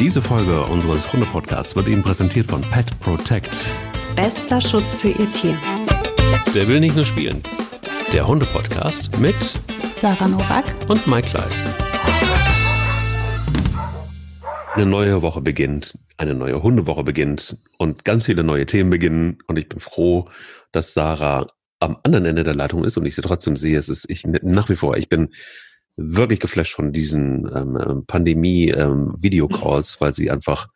Diese Folge unseres Hunde-Podcasts wird Ihnen präsentiert von Pet Protect. Bester Schutz für Ihr Tier. Der will nicht nur spielen. Der Hunde-Podcast mit Sarah Nowak und Mike Kleiss. Eine neue Woche beginnt, eine neue Hundewoche beginnt und ganz viele neue Themen beginnen. Und ich bin froh, dass Sarah am anderen Ende der Leitung ist und ich sie trotzdem sehe. Es ist ich nach wie vor, ich bin wirklich geflasht von diesen ähm, Pandemie-Videocalls, ähm, weil sie einfach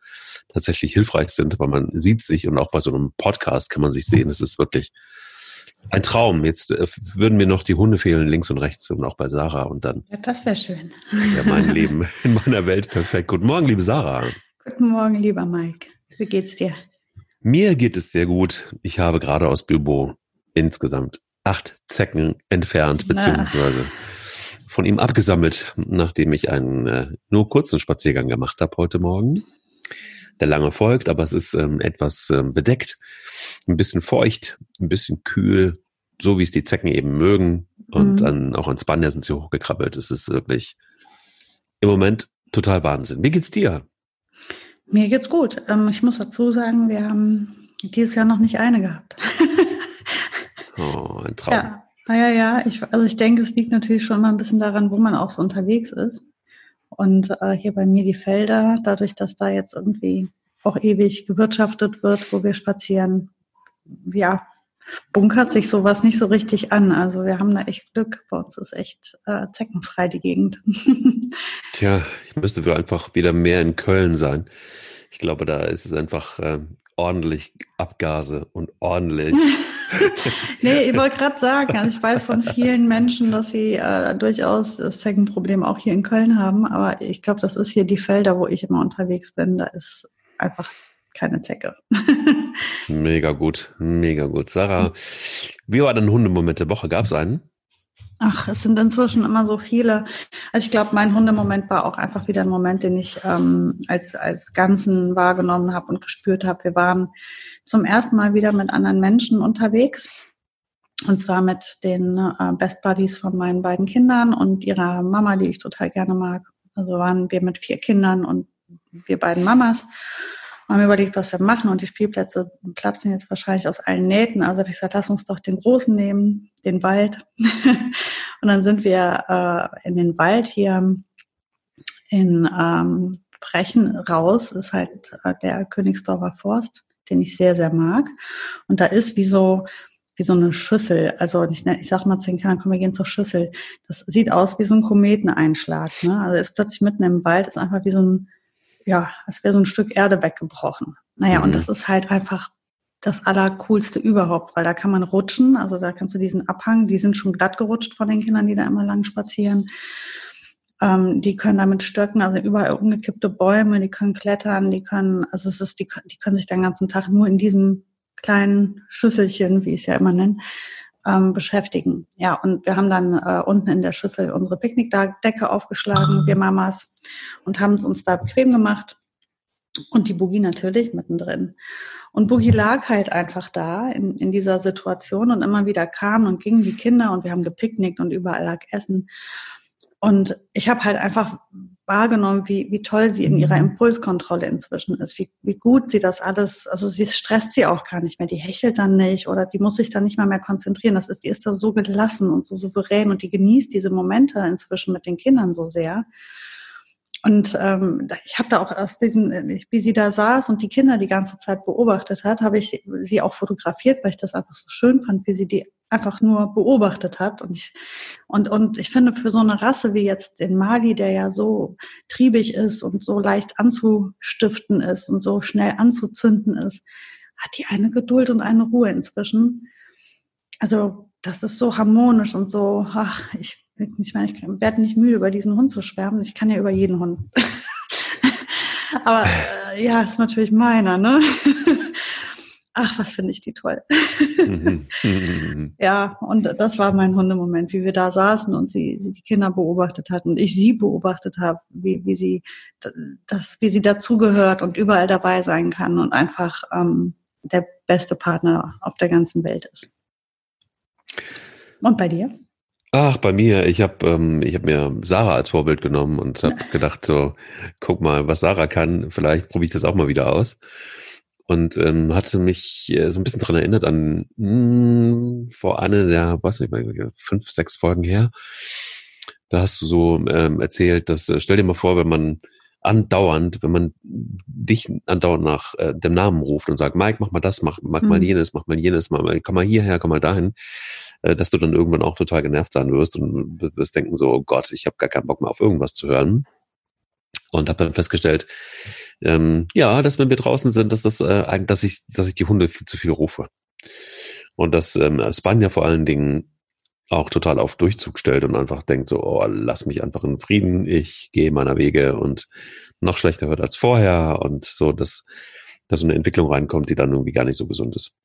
tatsächlich hilfreich sind, weil man sieht sich und auch bei so einem Podcast kann man sich sehen. Es ist wirklich ein Traum. Jetzt äh, würden mir noch die Hunde fehlen, links und rechts und auch bei Sarah und dann. Ja, das wäre schön. Ja, mein Leben in meiner Welt perfekt. Guten Morgen, liebe Sarah. Guten Morgen, lieber Mike. Wie geht's dir? Mir geht es sehr gut. Ich habe gerade aus Bilbo insgesamt acht Zecken entfernt, beziehungsweise von ihm abgesammelt, nachdem ich einen äh, nur kurzen Spaziergang gemacht habe heute Morgen. Der lange folgt, aber es ist ähm, etwas ähm, bedeckt, ein bisschen feucht, ein bisschen kühl, so wie es die Zecken eben mögen. Und mhm. an, auch ans Banner sind sie hochgekrabbelt. Es ist wirklich im Moment total Wahnsinn. Wie geht's dir? Mir geht's gut. Ähm, ich muss dazu sagen, wir haben dieses Jahr noch nicht eine gehabt. oh, ein Traum. Ja. Ja, ja, ja. Ich, also ich denke, es liegt natürlich schon mal ein bisschen daran, wo man auch so unterwegs ist. Und äh, hier bei mir die Felder, dadurch, dass da jetzt irgendwie auch ewig gewirtschaftet wird, wo wir spazieren, ja, bunkert sich sowas nicht so richtig an. Also wir haben da echt Glück. Bei uns ist echt äh, zeckenfrei die Gegend. Tja, ich müsste wohl einfach wieder mehr in Köln sein. Ich glaube, da ist es einfach äh, ordentlich Abgase und ordentlich. nee, ich wollte gerade sagen, also ich weiß von vielen Menschen, dass sie äh, durchaus das Zeckenproblem auch hier in Köln haben, aber ich glaube, das ist hier die Felder, wo ich immer unterwegs bin, da ist einfach keine Zecke. mega gut, mega gut. Sarah, wie war dein Hundemoment der Woche? Gab es einen? Ach, es sind inzwischen immer so viele. Also ich glaube, mein Hundemoment war auch einfach wieder ein Moment, den ich ähm, als, als Ganzen wahrgenommen habe und gespürt habe. Wir waren zum ersten Mal wieder mit anderen Menschen unterwegs. Und zwar mit den äh, Best Buddies von meinen beiden Kindern und ihrer Mama, die ich total gerne mag. Also waren wir mit vier Kindern und wir beiden Mamas haben überlegt, was wir machen und die Spielplätze platzen jetzt wahrscheinlich aus allen Nähten. Also habe ich gesagt, lass uns doch den großen nehmen, den Wald. und dann sind wir äh, in den Wald hier in ähm, Brechen raus, ist halt äh, der Königsdorfer Forst, den ich sehr, sehr mag. Und da ist wie so, wie so eine Schüssel. Also ich, ich sag mal zu den Kindern, komm, wir gehen zur Schüssel. Das sieht aus wie so ein Kometeneinschlag. Ne? Also ist plötzlich mitten im Wald, ist einfach wie so ein ja, es wäre so ein Stück Erde weggebrochen. Naja, mhm. und das ist halt einfach das Allercoolste überhaupt, weil da kann man rutschen, also da kannst du diesen Abhang, die sind schon glatt gerutscht von den Kindern, die da immer lang spazieren. Ähm, die können damit stöcken, also überall umgekippte Bäume, die können klettern, die können, also es ist, die, die können sich den ganzen Tag nur in diesem kleinen Schüsselchen, wie ich es ja immer nenne, ähm, beschäftigen. Ja, und wir haben dann äh, unten in der Schüssel unsere Picknickdecke aufgeschlagen, wir Mamas, und haben es uns da bequem gemacht. Und die Boogie natürlich mittendrin. Und Boogie lag halt einfach da in, in dieser Situation und immer wieder kamen und gingen die Kinder und wir haben gepicknickt und überall lag Essen. Und ich habe halt einfach wahrgenommen, wie, wie toll sie in ihrer mhm. Impulskontrolle inzwischen ist, wie, wie gut sie das alles, also sie stresst sie auch gar nicht mehr, die hechelt dann nicht oder die muss sich dann nicht mal mehr konzentrieren. Das ist, die ist da so gelassen und so souverän und die genießt diese Momente inzwischen mit den Kindern so sehr. Und ähm, ich habe da auch aus diesem, wie sie da saß und die Kinder die ganze Zeit beobachtet hat, habe ich sie auch fotografiert, weil ich das einfach so schön fand, wie sie die einfach nur beobachtet hat. Und ich, und, und ich finde, für so eine Rasse wie jetzt den Mali, der ja so triebig ist und so leicht anzustiften ist und so schnell anzuzünden ist, hat die eine Geduld und eine Ruhe inzwischen. Also das ist so harmonisch und so, ach, ich ich meine, ich werde nicht müde, über diesen Hund zu schwärmen. Ich kann ja über jeden Hund. Aber äh, ja, ist natürlich meiner, ne? Ach, was finde ich die toll. ja, und das war mein Hundemoment, wie wir da saßen und sie, sie die Kinder beobachtet hat und ich sie beobachtet habe, wie, wie sie das, wie sie dazugehört und überall dabei sein kann und einfach ähm, der beste Partner auf der ganzen Welt ist. Und bei dir? Ach, bei mir, ich habe ähm, ich hab mir Sarah als Vorbild genommen und habe gedacht, so, guck mal, was Sarah kann, vielleicht probiere ich das auch mal wieder aus. Und ähm, hatte mich äh, so ein bisschen dran erinnert an mh, hm, vor einer der, was nicht, fünf, sechs Folgen her. Da hast du so ähm, erzählt, dass, äh, stell dir mal vor, wenn man andauernd, wenn man dich andauernd nach äh, dem Namen ruft und sagt, Mike, mach mal das, mach, mach mhm. mal jenes, mach mal jenes, mach mal, komm mal hierher, komm mal dahin, äh, dass du dann irgendwann auch total genervt sein wirst und wirst denken so, oh Gott, ich habe gar keinen Bock mehr auf irgendwas zu hören. Und habe dann festgestellt, ähm, ja, dass wenn wir draußen sind, dass das äh, dass ich, dass ich die Hunde viel zu viel rufe. Und dass ähm, Spanja vor allen Dingen auch total auf Durchzug stellt und einfach denkt so, oh, lass mich einfach in Frieden, ich gehe meiner Wege und noch schlechter wird als vorher und so, dass, dass so eine Entwicklung reinkommt, die dann irgendwie gar nicht so gesund ist.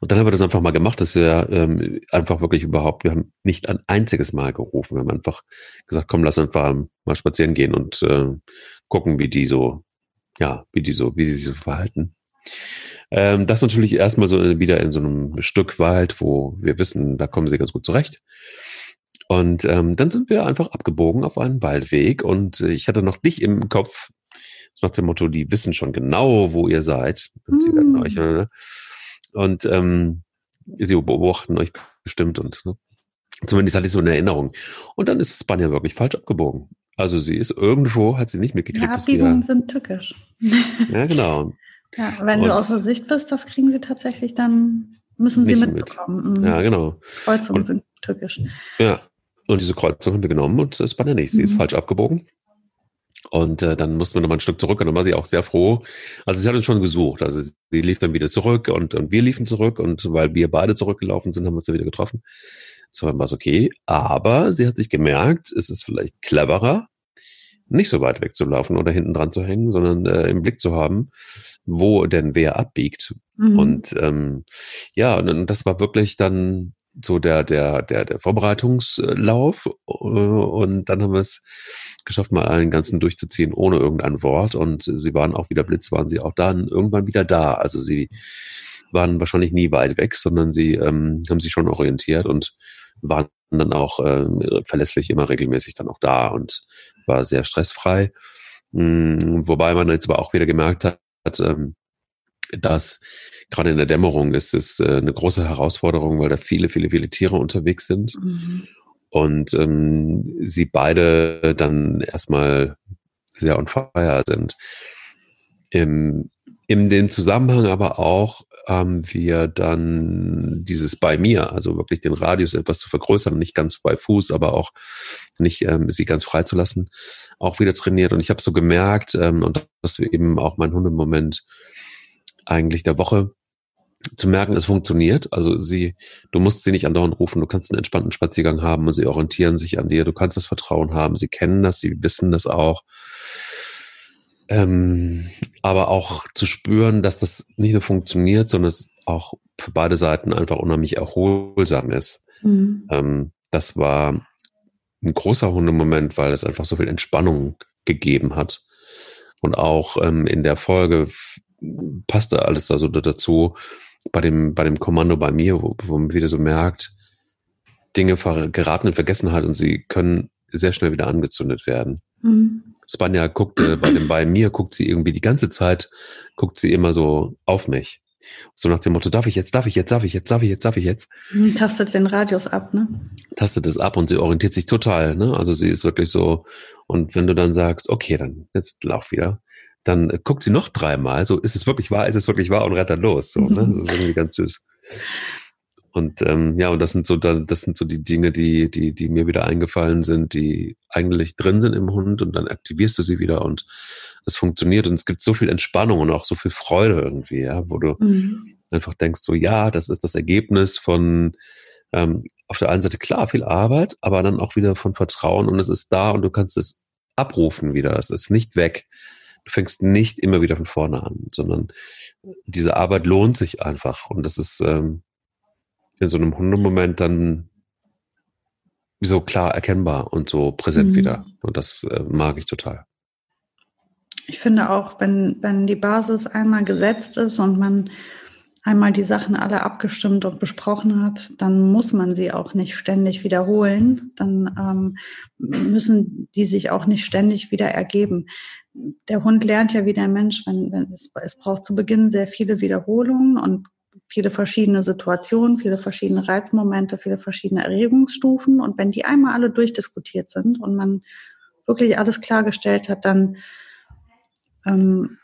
Und dann haben wir das einfach mal gemacht, dass wir ähm, einfach wirklich überhaupt, wir haben nicht ein einziges Mal gerufen, wir haben einfach gesagt, komm, lass einfach mal spazieren gehen und äh, gucken, wie die so, ja, wie die so, wie sie sich so verhalten. Ähm, das natürlich erstmal so wieder in so einem Stück Wald, wo wir wissen, da kommen sie ganz gut zurecht. Und ähm, dann sind wir einfach abgebogen auf einen Waldweg und ich hatte noch dich im Kopf, so nach dem Motto, die wissen schon genau, wo ihr seid. Und, sie werden euch, äh, und ähm, sie beobachten euch bestimmt und so. Zumindest hatte ich so eine Erinnerung. Und dann ist Spanja wirklich falsch abgebogen. Also sie ist irgendwo, hat sie nicht mitgekriegt. Ja, Abbiegungen sind tückisch. Ja, genau. Ja, wenn und du außer Sicht bist, das kriegen sie tatsächlich dann, müssen sie mitbekommen. Mit. Mhm. Ja, genau. Kreuzungen und, sind tückisch. Ja, und diese Kreuzung haben wir genommen und es war der nicht. Sie mhm. ist falsch abgebogen. Und äh, dann mussten wir nochmal ein Stück zurück und dann war sie auch sehr froh. Also sie hat uns schon gesucht. Also sie lief dann wieder zurück und, und wir liefen zurück und weil wir beide zurückgelaufen sind, haben wir uns dann wieder getroffen. So war es okay. Aber sie hat sich gemerkt, es ist vielleicht cleverer, nicht so weit wegzulaufen oder hinten dran zu hängen, sondern äh, im Blick zu haben, wo denn wer abbiegt. Mhm. Und ähm, ja, und das war wirklich dann so der, der, der, der Vorbereitungslauf. Äh, und dann haben wir es geschafft, mal einen ganzen durchzuziehen, ohne irgendein Wort. Und sie waren auch wieder Blitz, waren sie auch dann irgendwann wieder da. Also sie waren wahrscheinlich nie weit weg, sondern sie ähm, haben sich schon orientiert und waren dann auch äh, verlässlich immer regelmäßig dann auch da und war sehr stressfrei. Mhm, wobei man jetzt aber auch wieder gemerkt hat, ähm, dass gerade in der Dämmerung ist es äh, eine große Herausforderung, weil da viele, viele, viele Tiere unterwegs sind. Mhm. Und ähm, sie beide dann erstmal sehr on fire sind. Im, in dem Zusammenhang aber auch haben wir dann dieses bei mir, also wirklich den Radius etwas zu vergrößern, nicht ganz bei Fuß, aber auch nicht ähm, sie ganz frei zu lassen, auch wieder trainiert. Und ich habe so gemerkt, ähm, und das ist eben auch mein Hundemoment eigentlich der Woche, zu merken, es funktioniert. Also sie, du musst sie nicht andauernd rufen, du kannst einen entspannten Spaziergang haben und sie orientieren sich an dir, du kannst das Vertrauen haben, sie kennen das, sie wissen das auch. Ähm, aber auch zu spüren, dass das nicht nur funktioniert, sondern es auch für beide Seiten einfach unheimlich erholsam ist. Mhm. Ähm, das war ein großer Hundemoment, weil es einfach so viel Entspannung gegeben hat. Und auch ähm, in der Folge passte alles da so dazu, bei dem, bei dem Kommando bei mir, wo, wo man wieder so merkt, Dinge geraten in Vergessenheit und sie können sehr schnell wieder angezündet werden. Mhm. Spanja guckte bei dem bei mir, guckt sie irgendwie die ganze Zeit, guckt sie immer so auf mich. So nach dem Motto, darf ich jetzt, darf ich jetzt, darf ich jetzt, darf ich jetzt, darf ich jetzt? Mhm, tastet den Radius ab, ne? Tastet es ab und sie orientiert sich total, ne? Also sie ist wirklich so, und wenn du dann sagst, okay, dann jetzt lauf wieder, dann guckt sie noch dreimal, so ist es wirklich wahr, ist es wirklich wahr und rennt dann los, so, ne? Das ist irgendwie ganz süß. Und ähm, ja, und das sind so, das sind so die Dinge, die, die, die mir wieder eingefallen sind, die eigentlich drin sind im Hund und dann aktivierst du sie wieder und es funktioniert und es gibt so viel Entspannung und auch so viel Freude irgendwie, ja, wo du mhm. einfach denkst, so ja, das ist das Ergebnis von ähm, auf der einen Seite klar viel Arbeit, aber dann auch wieder von Vertrauen und es ist da und du kannst es abrufen wieder. Es ist nicht weg. Du fängst nicht immer wieder von vorne an, sondern diese Arbeit lohnt sich einfach und das ist ähm, in so einem Hundemoment dann so klar erkennbar und so präsent mhm. wieder. Und das äh, mag ich total. Ich finde auch, wenn, wenn die Basis einmal gesetzt ist und man einmal die Sachen alle abgestimmt und besprochen hat, dann muss man sie auch nicht ständig wiederholen. Dann ähm, müssen die sich auch nicht ständig wieder ergeben. Der Hund lernt ja wie der Mensch, wenn, wenn es, es braucht zu Beginn sehr viele Wiederholungen und viele verschiedene Situationen, viele verschiedene Reizmomente, viele verschiedene Erregungsstufen. Und wenn die einmal alle durchdiskutiert sind und man wirklich alles klargestellt hat, dann ähm,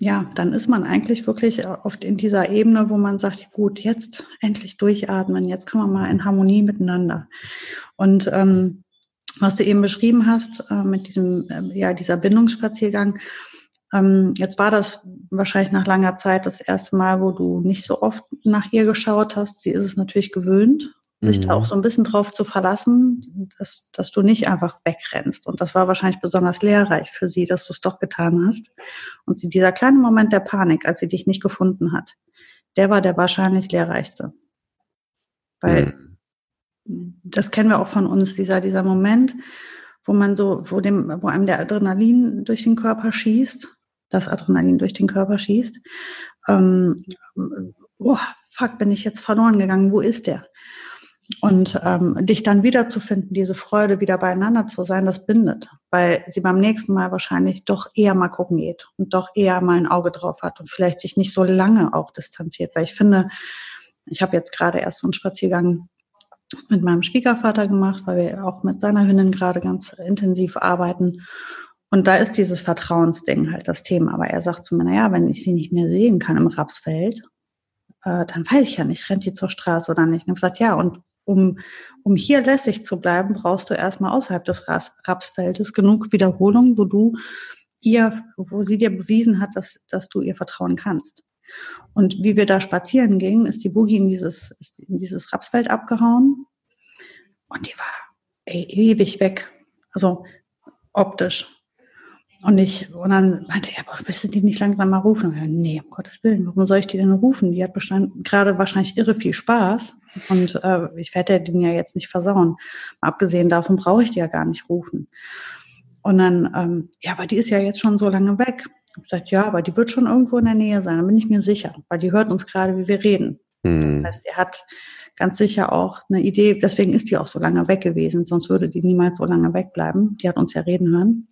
ja, dann ist man eigentlich wirklich oft in dieser Ebene, wo man sagt, gut, jetzt endlich durchatmen, jetzt können wir mal in Harmonie miteinander. Und ähm, was du eben beschrieben hast äh, mit diesem, äh, ja, dieser Bindungsspaziergang, ähm, jetzt war das wahrscheinlich nach langer Zeit das erste Mal, wo du nicht so oft nach ihr geschaut hast. Sie ist es natürlich gewöhnt sich mhm. da auch so ein bisschen drauf zu verlassen, dass, dass du nicht einfach wegrennst. Und das war wahrscheinlich besonders lehrreich für sie, dass du es doch getan hast. Und sie, dieser kleine Moment der Panik, als sie dich nicht gefunden hat, der war der wahrscheinlich lehrreichste. Weil mhm. das kennen wir auch von uns, dieser, dieser Moment, wo man so, wo dem, wo einem der Adrenalin durch den Körper schießt, das Adrenalin durch den Körper schießt. Ähm, oh, fuck, bin ich jetzt verloren gegangen, wo ist der? Und ähm, dich dann wiederzufinden, diese Freude wieder beieinander zu sein, das bindet, weil sie beim nächsten Mal wahrscheinlich doch eher mal gucken geht und doch eher mal ein Auge drauf hat und vielleicht sich nicht so lange auch distanziert. Weil ich finde, ich habe jetzt gerade erst so einen Spaziergang mit meinem Schwiegervater gemacht, weil wir auch mit seiner Hündin gerade ganz intensiv arbeiten. Und da ist dieses Vertrauensding halt das Thema. Aber er sagt zu mir, naja, wenn ich sie nicht mehr sehen kann im Rapsfeld, äh, dann weiß ich ja nicht, rennt die zur Straße oder nicht. Und ich gesagt, ja, und um, um hier lässig zu bleiben, brauchst du erstmal außerhalb des Rapsfeldes genug Wiederholung, wo du ihr, wo sie dir bewiesen hat, dass, dass du ihr vertrauen kannst. Und wie wir da spazieren gingen, ist die Boogie in dieses, in dieses Rapsfeld abgehauen. Und die war ey, ewig weg. Also optisch. Und ich, und dann meinte er, aber willst du die nicht langsam mal rufen? Und ich, nee, um Gottes Willen, warum soll ich die denn rufen? Die hat gerade wahrscheinlich irre viel Spaß. Und äh, ich werde den ja jetzt nicht versauen. Mal abgesehen davon brauche ich die ja gar nicht rufen. Und dann, ähm, ja, aber die ist ja jetzt schon so lange weg. Ich gesagt, ja, aber die wird schon irgendwo in der Nähe sein, da bin ich mir sicher, weil die hört uns gerade, wie wir reden. Mhm. Das heißt, er hat ganz sicher auch eine Idee, deswegen ist die auch so lange weg gewesen, sonst würde die niemals so lange wegbleiben. Die hat uns ja reden hören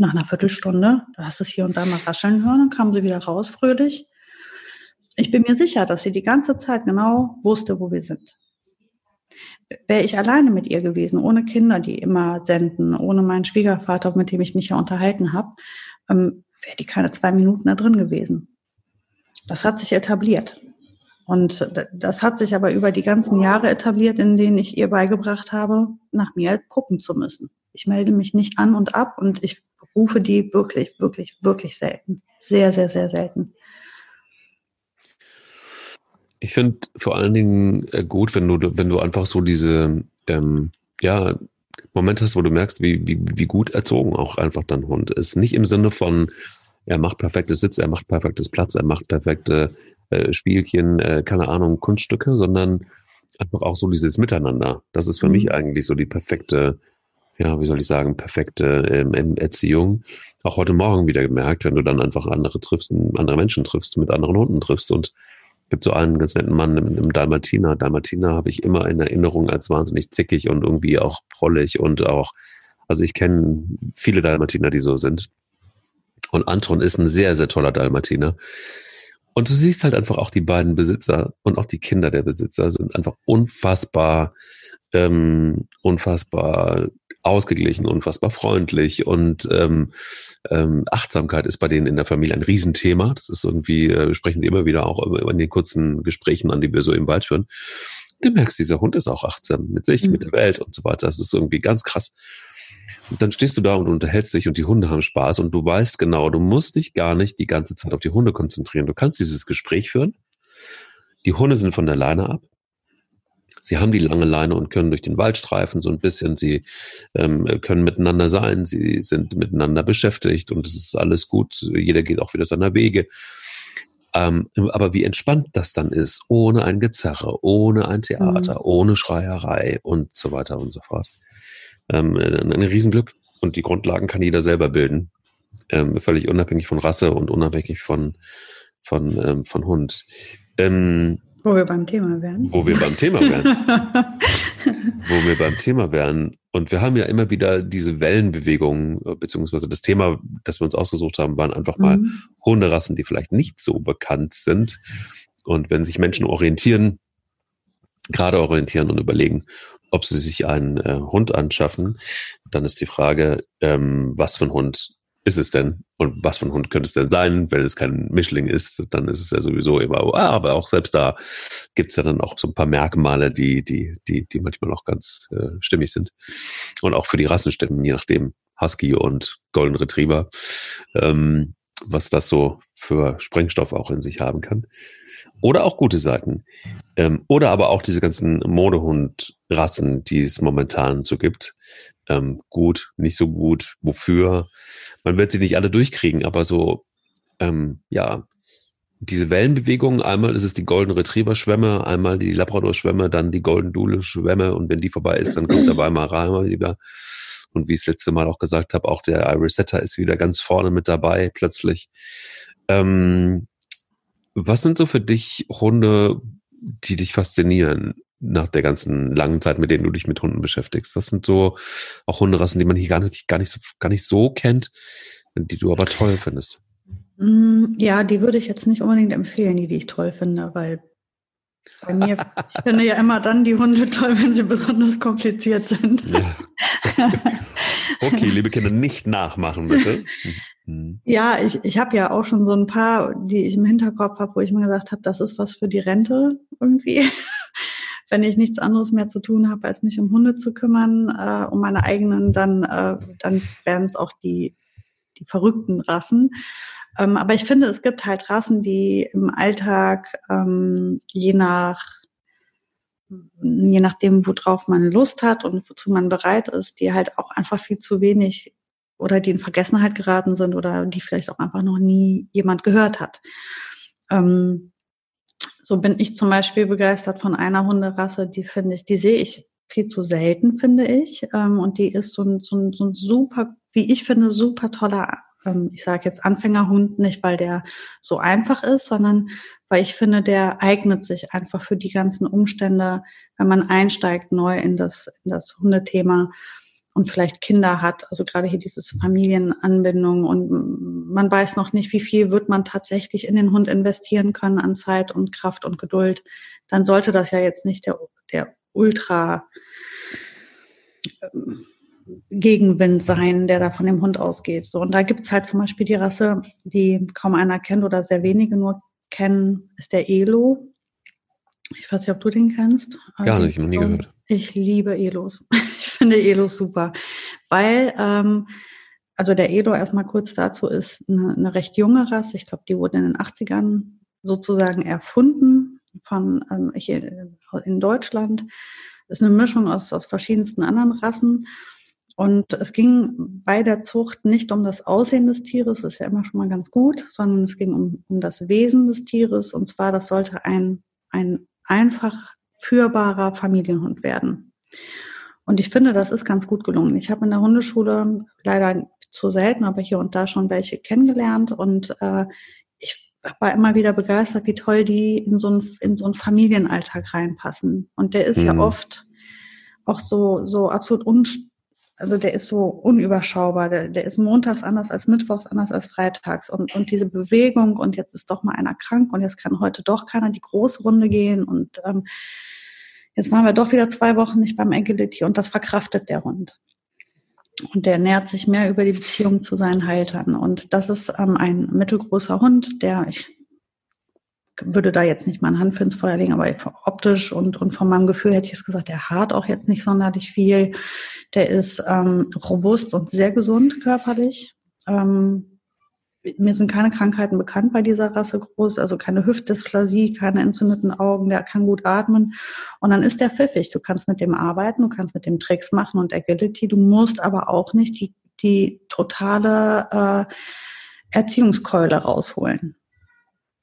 nach einer Viertelstunde, da hast du es hier und da mal rascheln hören, dann kam sie wieder raus, fröhlich. Ich bin mir sicher, dass sie die ganze Zeit genau wusste, wo wir sind. Wäre ich alleine mit ihr gewesen, ohne Kinder, die immer senden, ohne meinen Schwiegervater, mit dem ich mich ja unterhalten habe, ähm, wäre die keine zwei Minuten da drin gewesen. Das hat sich etabliert. Und das hat sich aber über die ganzen Jahre etabliert, in denen ich ihr beigebracht habe, nach mir gucken zu müssen. Ich melde mich nicht an und ab und ich rufe die wirklich, wirklich, wirklich selten. Sehr, sehr, sehr selten. Ich finde vor allen Dingen äh, gut, wenn du, wenn du einfach so diese, ähm, ja, Moment hast, wo du merkst, wie, wie, wie gut erzogen auch einfach dein Hund ist. Nicht im Sinne von, er macht perfektes Sitz, er macht perfektes Platz, er macht perfekte äh, Spielchen, äh, keine Ahnung, Kunststücke, sondern einfach auch so dieses Miteinander. Das ist für mhm. mich eigentlich so die perfekte ja, wie soll ich sagen, perfekte ähm, Erziehung. Auch heute Morgen wieder gemerkt, wenn du dann einfach andere triffst, andere Menschen triffst, mit anderen Hunden triffst und gibt so einen ganz netten Mann im, im Dalmatiner. Dalmatiner habe ich immer in Erinnerung als wahnsinnig zickig und irgendwie auch prollig und auch, also ich kenne viele Dalmatiner, die so sind. Und Anton ist ein sehr, sehr toller Dalmatiner. Und du siehst halt einfach auch die beiden Besitzer und auch die Kinder der Besitzer sind einfach unfassbar, ähm, unfassbar ausgeglichen, unfassbar freundlich und ähm, ähm, Achtsamkeit ist bei denen in der Familie ein Riesenthema. Das ist irgendwie, äh, sprechen sie immer wieder auch in den kurzen Gesprächen an, die wir so im Wald führen. Du merkst, dieser Hund ist auch achtsam mit sich, mhm. mit der Welt und so weiter. Das ist irgendwie ganz krass. Und dann stehst du da und unterhältst dich und die Hunde haben Spaß und du weißt genau, du musst dich gar nicht die ganze Zeit auf die Hunde konzentrieren. Du kannst dieses Gespräch führen. Die Hunde sind von der Leine ab. Sie haben die lange Leine und können durch den Wald streifen so ein bisschen. Sie ähm, können miteinander sein. Sie sind miteinander beschäftigt und es ist alles gut. Jeder geht auch wieder seiner Wege. Ähm, aber wie entspannt das dann ist, ohne ein Gezerre, ohne ein Theater, mhm. ohne Schreierei und so weiter und so fort. Ähm, ein, ein Riesenglück. Und die Grundlagen kann jeder selber bilden. Ähm, völlig unabhängig von Rasse und unabhängig von von, ähm, von Hund. Ähm, wo wir beim Thema wären. Wo wir beim Thema wären. wo wir beim Thema wären. Und wir haben ja immer wieder diese Wellenbewegungen, äh, beziehungsweise das Thema, das wir uns ausgesucht haben, waren einfach mal mhm. Hunderassen, die vielleicht nicht so bekannt sind. Und wenn sich Menschen orientieren, gerade orientieren und überlegen, ob sie sich einen äh, Hund anschaffen, dann ist die Frage, ähm, was für ein Hund ist es denn? Und was für ein Hund könnte es denn sein? Wenn es kein Mischling ist, dann ist es ja sowieso immer, ah, aber auch selbst da gibt es ja dann auch so ein paar Merkmale, die, die, die, die manchmal auch ganz äh, stimmig sind. Und auch für die Rassen stimmen, je nachdem Husky und Golden Retriever, ähm, was das so für Sprengstoff auch in sich haben kann. Oder auch gute Seiten. Ähm, oder aber auch diese ganzen Modehund-Rassen, die es momentan so gibt. Ähm, gut, nicht so gut, wofür. Man wird sie nicht alle durchkriegen, aber so, ähm, ja, diese Wellenbewegungen, einmal ist es die Golden Retriever Schwämme, einmal die Labrador Schwämme, dann die Golden Doodle Schwämme und wenn die vorbei ist, dann kommt der Weimar wieder. Und wie ich das letzte Mal auch gesagt habe, auch der Iris Setter ist wieder ganz vorne mit dabei plötzlich. Ähm, was sind so für dich Hunde, die dich faszinieren nach der ganzen langen Zeit, mit denen du dich mit Hunden beschäftigst? Was sind so auch Hunderassen, die man hier gar nicht, gar nicht, so, gar nicht so kennt, die du aber toll findest? Mm, ja, die würde ich jetzt nicht unbedingt empfehlen, die, die ich toll finde, weil bei mir, ich finde ja immer dann die Hunde toll, wenn sie besonders kompliziert sind. Ja. Okay, liebe Kinder, nicht nachmachen, bitte. Ja, ich, ich habe ja auch schon so ein paar, die ich im Hinterkopf habe, wo ich mir gesagt habe, das ist was für die Rente irgendwie. Wenn ich nichts anderes mehr zu tun habe, als mich um Hunde zu kümmern, äh, um meine eigenen, dann, äh, dann wären es auch die, die verrückten Rassen. Ähm, aber ich finde, es gibt halt Rassen, die im Alltag ähm, je nach je nachdem, worauf man Lust hat und wozu man bereit ist, die halt auch einfach viel zu wenig oder die in Vergessenheit geraten sind oder die vielleicht auch einfach noch nie jemand gehört hat. Ähm, so bin ich zum Beispiel begeistert von einer Hunderasse, die finde ich, die sehe ich viel zu selten, finde ich. Ähm, und die ist so ein, so, ein, so ein super, wie ich finde, super toller, ähm, ich sage jetzt Anfängerhund, nicht weil der so einfach ist, sondern weil ich finde, der eignet sich einfach für die ganzen Umstände, wenn man einsteigt neu in das, in das Hundethema und vielleicht Kinder hat, also gerade hier dieses Familienanbindung und man weiß noch nicht, wie viel wird man tatsächlich in den Hund investieren können an Zeit und Kraft und Geduld, dann sollte das ja jetzt nicht der, der Ultra ähm, Gegenwind sein, der da von dem Hund ausgeht. So, und da gibt's halt zum Beispiel die Rasse, die kaum einer kennt oder sehr wenige nur kennen, ist der Elo. Ich weiß nicht, ob du den kennst. Gar nicht, noch nie gehört. Ich liebe Elos. Ich finde Elos super, weil ähm, also der Elo erstmal kurz dazu ist eine, eine recht junge Rasse. Ich glaube, die wurde in den 80ern sozusagen erfunden von ähm, hier in Deutschland. Ist eine Mischung aus, aus verschiedensten anderen Rassen. Und es ging bei der Zucht nicht um das Aussehen des Tieres, das ist ja immer schon mal ganz gut, sondern es ging um, um das Wesen des Tieres. Und zwar, das sollte ein, ein einfach führbarer Familienhund werden. Und ich finde, das ist ganz gut gelungen. Ich habe in der Hundeschule leider zu selten, aber hier und da schon welche kennengelernt und äh, ich war immer wieder begeistert, wie toll die in so einen, in so einen Familienalltag reinpassen. Und der ist mhm. ja oft auch so, so absolut un, also der ist so unüberschaubar. Der, der ist montags anders als mittwochs, anders als freitags. Und, und diese Bewegung und jetzt ist doch mal einer krank und jetzt kann heute doch keiner die große Runde gehen und ähm, Jetzt waren wir doch wieder zwei Wochen nicht beim Agility und das verkraftet der Hund. Und der nährt sich mehr über die Beziehung zu seinen Haltern. Und das ist ähm, ein mittelgroßer Hund, der, ich würde da jetzt nicht meine Hand für ins Feuer legen, aber optisch und, und von meinem Gefühl hätte ich es gesagt, der hart auch jetzt nicht sonderlich viel. Der ist ähm, robust und sehr gesund körperlich. Ähm, mir sind keine Krankheiten bekannt bei dieser Rasse groß, also keine Hüftdysplasie, keine entzündeten Augen, der kann gut atmen. Und dann ist der pfiffig. Du kannst mit dem arbeiten, du kannst mit dem Tricks machen und Agility. Du musst aber auch nicht die, die totale äh, Erziehungskeule rausholen.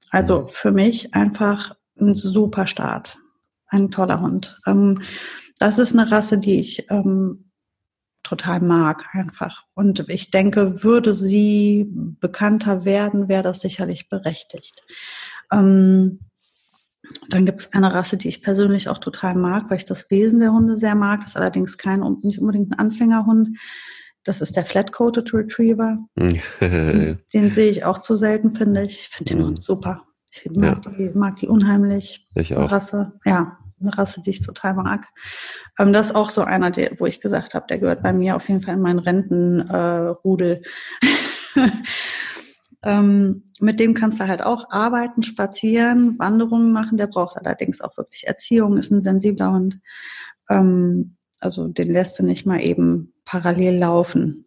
Also mhm. für mich einfach ein super Start. Ein toller Hund. Ähm, das ist eine Rasse, die ich ähm, total mag einfach. Und ich denke, würde sie bekannter werden, wäre das sicherlich berechtigt. Ähm, dann gibt es eine Rasse, die ich persönlich auch total mag, weil ich das Wesen der Hunde sehr mag. Das ist allerdings kein nicht unbedingt ein Anfängerhund. Das ist der Flat-Coated Retriever. den sehe ich auch zu selten, finde ich. Ich finde den mhm. super. Ich mag, ja. die, mag die unheimlich. Ich auch. Rasse. Ja, eine Rasse, die ich total mag. Ähm, das ist auch so einer, der, wo ich gesagt habe, der gehört bei mir auf jeden Fall in meinen Rentenrudel. Äh, ähm, mit dem kannst du halt auch arbeiten, spazieren, Wanderungen machen. Der braucht allerdings auch wirklich Erziehung, ist ein sensibler Hund. Ähm, also den lässt du nicht mal eben parallel laufen.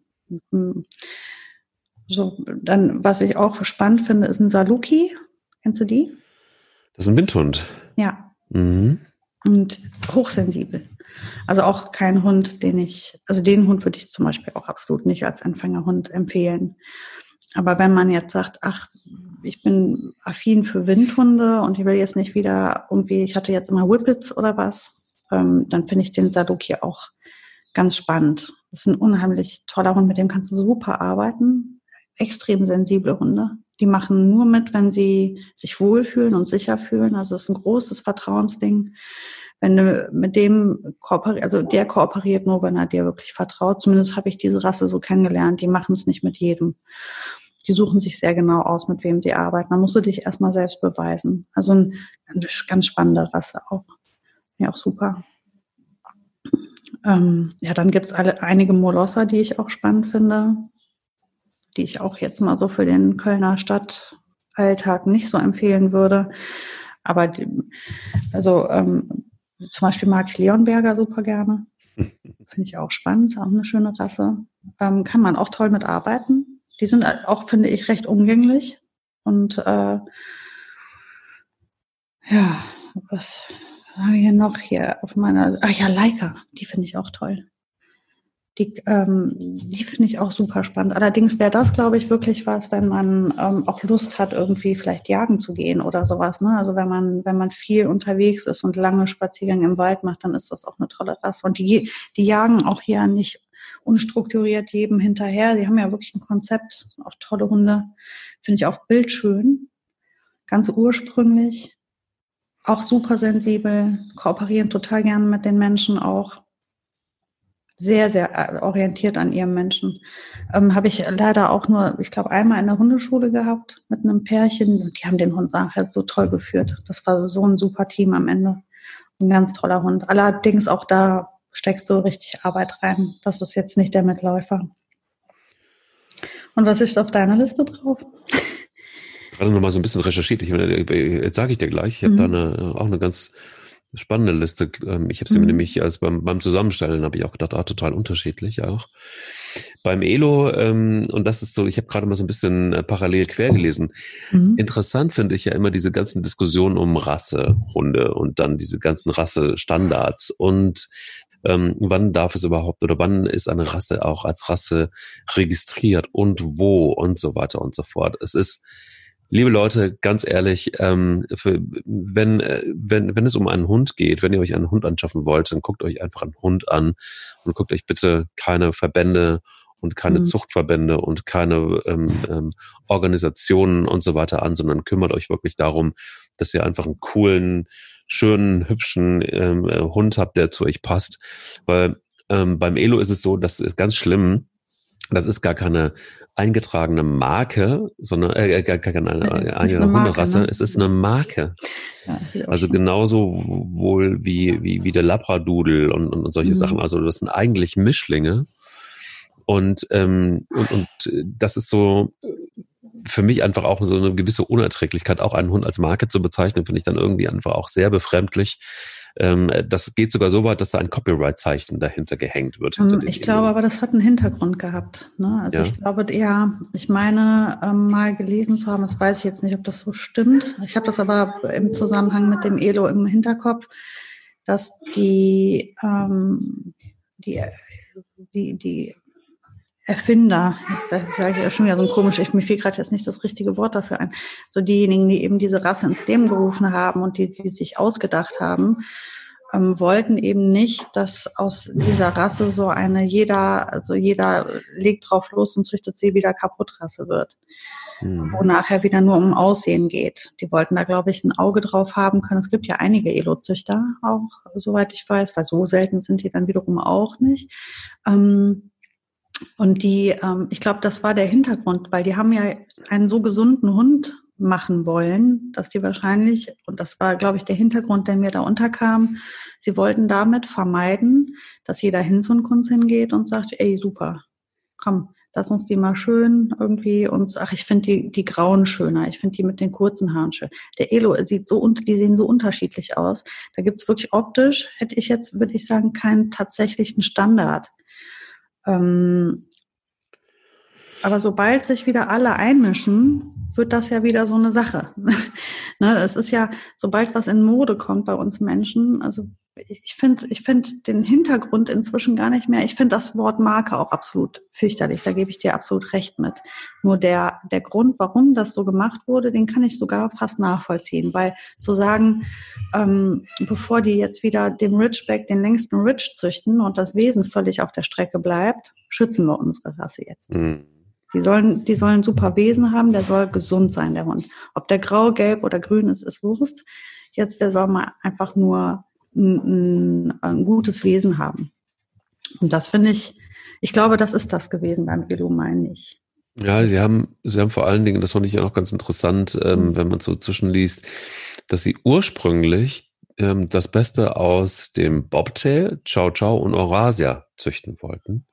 So, dann, was ich auch spannend finde, ist ein Saluki. Kennst du die? Das ist ein Windhund. Ja. Mhm und hochsensibel. Also auch kein Hund, den ich, also den Hund würde ich zum Beispiel auch absolut nicht als Anfängerhund empfehlen. Aber wenn man jetzt sagt, ach, ich bin affin für Windhunde und ich will jetzt nicht wieder irgendwie, ich hatte jetzt immer Whippets oder was, ähm, dann finde ich den Saduki auch ganz spannend. Das ist ein unheimlich toller Hund, mit dem kannst du super arbeiten. Extrem sensible Hunde. Die machen nur mit, wenn sie sich wohlfühlen und sicher fühlen. Also es ist ein großes Vertrauensding. Wenn du mit dem kooperierst, also der kooperiert nur, wenn er dir wirklich vertraut. Zumindest habe ich diese Rasse so kennengelernt. Die machen es nicht mit jedem. Die suchen sich sehr genau aus, mit wem sie arbeiten. Da musst du dich erstmal selbst beweisen. Also eine ganz spannende Rasse auch. Ja, auch super. Ähm, ja, dann gibt es einige Molosser, die ich auch spannend finde die ich auch jetzt mal so für den Kölner Stadtalltag nicht so empfehlen würde. Aber die, also ähm, zum Beispiel mag ich Leonberger super gerne. Finde ich auch spannend, auch eine schöne Rasse. Ähm, kann man auch toll mitarbeiten. Die sind auch, finde ich, recht umgänglich. Und äh, ja, was haben wir hier noch hier auf meiner, ach ja, Leica, die finde ich auch toll. Die, ähm, die finde ich auch super spannend. Allerdings wäre das, glaube ich, wirklich was, wenn man ähm, auch Lust hat, irgendwie vielleicht jagen zu gehen oder sowas. Ne? Also wenn man, wenn man viel unterwegs ist und lange Spaziergänge im Wald macht, dann ist das auch eine tolle Rasse. Und die, die jagen auch hier nicht unstrukturiert jedem hinterher. Sie haben ja wirklich ein Konzept, das sind auch tolle Hunde. Finde ich auch bildschön, ganz ursprünglich, auch super sensibel, kooperieren total gerne mit den Menschen auch sehr, sehr äh, orientiert an ihrem Menschen. Ähm, Habe ich leider auch nur, ich glaube, einmal in der Hundeschule gehabt mit einem Pärchen. Und die haben den Hund nachher so toll geführt. Das war so ein super Team am Ende. Ein ganz toller Hund. Allerdings auch da steckst du richtig Arbeit rein. Das ist jetzt nicht der Mitläufer. Und was ist auf deiner Liste drauf? Ich hatte noch mal so ein bisschen recherchiert. Ich, jetzt sage ich dir gleich. Ich habe mhm. da eine, auch eine ganz spannende Liste. Ähm, ich habe sie mhm. mir nämlich, also beim, beim Zusammenstellen habe ich auch gedacht, ah, total unterschiedlich auch. Beim Elo, ähm, und das ist so, ich habe gerade mal so ein bisschen äh, parallel quer gelesen. Mhm. Interessant finde ich ja immer diese ganzen Diskussionen um Rassehunde und dann diese ganzen Rassestandards und ähm, wann darf es überhaupt oder wann ist eine Rasse auch als Rasse registriert und wo und so weiter und so fort. Es ist Liebe Leute, ganz ehrlich, ähm, für, wenn, äh, wenn, wenn es um einen Hund geht, wenn ihr euch einen Hund anschaffen wollt, dann guckt euch einfach einen Hund an und guckt euch bitte keine Verbände und keine mhm. Zuchtverbände und keine ähm, ähm, Organisationen und so weiter an, sondern kümmert euch wirklich darum, dass ihr einfach einen coolen, schönen, hübschen ähm, äh, Hund habt, der zu euch passt. Weil ähm, beim Elo ist es so, das ist ganz schlimm, das ist gar keine eingetragene Marke, sondern äh, äh gar keine eine, eine Hunderasse. Ne? Es ist eine Marke. Ja, also genauso wohl wie, wie, wie der Labradudel und, und, und solche mhm. Sachen. Also das sind eigentlich Mischlinge. Und, ähm, und, und das ist so für mich einfach auch so eine gewisse Unerträglichkeit, auch einen Hund als Marke zu bezeichnen, finde ich dann irgendwie einfach auch sehr befremdlich. Ähm, das geht sogar so weit, dass da ein Copyright-Zeichen dahinter gehängt wird. Um, ähm, ich glaube aber, das hat einen Hintergrund gehabt. Ne? Also ja. ich glaube, ja, ich meine ähm, mal gelesen zu haben, das weiß ich jetzt nicht, ob das so stimmt. Ich habe das aber im Zusammenhang mit dem ELO im Hinterkopf, dass die, ähm, die, die, die Erfinder, ich sage ja schon wieder so ein komisch, ich, mir fiel gerade jetzt nicht das richtige Wort dafür ein, so diejenigen, die eben diese Rasse ins Leben gerufen haben und die, die sich ausgedacht haben, ähm, wollten eben nicht, dass aus dieser Rasse so eine jeder, also jeder legt drauf los und züchtet sie wieder kaputt Rasse wird. Mhm. Wo nachher wieder nur um Aussehen geht. Die wollten da, glaube ich, ein Auge drauf haben können. Es gibt ja einige Elo-Züchter auch, soweit ich weiß, weil so selten sind die dann wiederum auch nicht. Ähm, und die, ähm, ich glaube, das war der Hintergrund, weil die haben ja einen so gesunden Hund machen wollen, dass die wahrscheinlich, und das war, glaube ich, der Hintergrund, der mir da unterkam, sie wollten damit vermeiden, dass jeder hin zu uns hingeht und sagt, ey, super, komm, lass uns die mal schön irgendwie uns, ach, ich finde die, die grauen schöner, ich finde die mit den kurzen Haaren schön. Der Elo sieht so, die sehen so unterschiedlich aus. Da gibt's wirklich optisch, hätte ich jetzt, würde ich sagen, keinen tatsächlichen Standard. Ähm, aber sobald sich wieder alle einmischen, wird das ja wieder so eine Sache. ne, es ist ja, sobald was in Mode kommt bei uns Menschen, also ich finde ich find den Hintergrund inzwischen gar nicht mehr. Ich finde das Wort Marke auch absolut fürchterlich. Da gebe ich dir absolut recht mit. Nur der, der Grund, warum das so gemacht wurde, den kann ich sogar fast nachvollziehen. Weil zu sagen, ähm, bevor die jetzt wieder dem Ridgeback den längsten Ridge züchten und das Wesen völlig auf der Strecke bleibt, schützen wir unsere Rasse jetzt. Mhm. Die sollen, die sollen super Wesen haben, der soll gesund sein, der Hund. Ob der grau, gelb oder grün ist, ist Wurst. Jetzt, der soll mal einfach nur ein, ein, gutes Wesen haben. Und das finde ich, ich glaube, das ist das gewesen beim Edu, meine ich. Ja, sie haben, sie haben vor allen Dingen, das fand ich ja noch ganz interessant, ähm, mhm. wenn man so zwischenliest, dass sie ursprünglich ähm, das Beste aus dem Bobtail, Chow Chow und Eurasia züchten wollten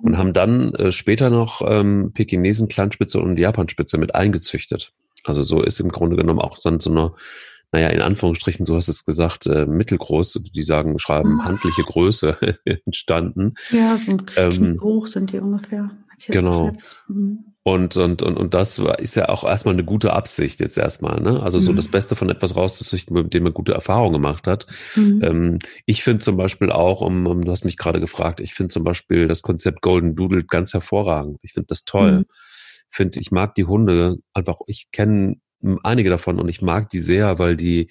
und haben dann äh, später noch ähm, Pekinesen, Kleinspitze und Japanspitze mit eingezüchtet. Also so ist im Grunde genommen auch dann so eine, naja, in Anführungsstrichen, so hast du es gesagt, äh, mittelgroß, die sagen, schreiben mhm. handliche Größe entstanden. Ja, so ähm, hoch sind die ungefähr. Genau. Mhm. Und, und, und, und das ist ja auch erstmal eine gute Absicht jetzt erstmal, ne? Also so mhm. das Beste von etwas rauszuzüchten, mit dem man gute Erfahrungen gemacht hat. Mhm. Ähm, ich finde zum Beispiel auch, um, um, du hast mich gerade gefragt, ich finde zum Beispiel das Konzept Golden Doodle ganz hervorragend. Ich finde das toll. Mhm. Finde, ich mag die Hunde einfach, ich kenne einige davon und ich mag die sehr, weil die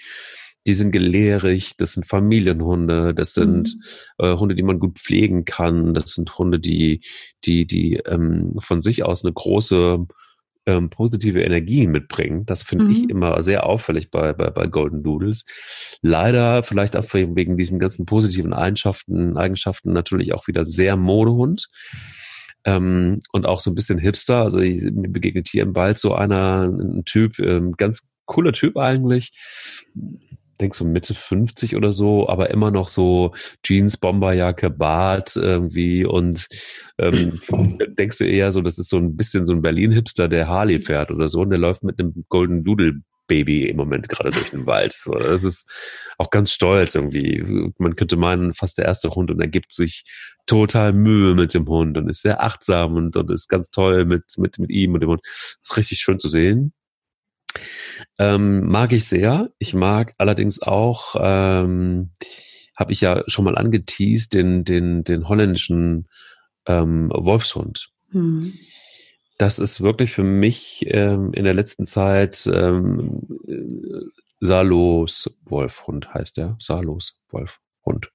die sind gelehrig, das sind Familienhunde, das sind mhm. äh, Hunde, die man gut pflegen kann, das sind Hunde, die, die, die ähm, von sich aus eine große ähm, positive Energie mitbringen. Das finde mhm. ich immer sehr auffällig bei, bei, bei Golden Doodles. Leider vielleicht auch wegen diesen ganzen positiven Eigenschaften, Eigenschaften natürlich auch wieder sehr Modehund. Ähm, und auch so ein bisschen Hipster. Also ich, mir begegnet hier im Wald so einer, ein Typ, ähm, ganz cooler Typ eigentlich denke so Mitte 50 oder so, aber immer noch so Jeans, Bomberjacke, Bart irgendwie und ähm, denkst du eher so, das ist so ein bisschen so ein Berlin-Hipster, der Harley fährt oder so und der läuft mit einem Golden Doodle Baby im Moment gerade durch den Wald. So, das ist auch ganz stolz irgendwie. Man könnte meinen, fast der erste Hund und er gibt sich total Mühe mit dem Hund und ist sehr achtsam und, und ist ganz toll mit, mit, mit ihm und dem Hund. Das ist richtig schön zu sehen. Ähm, mag ich sehr. Ich mag allerdings auch, ähm, habe ich ja schon mal angeteased, den, den, den holländischen ähm, Wolfshund. Mhm. Das ist wirklich für mich ähm, in der letzten Zeit ähm, Salos Wolfhund heißt der. Salos Wolfhund.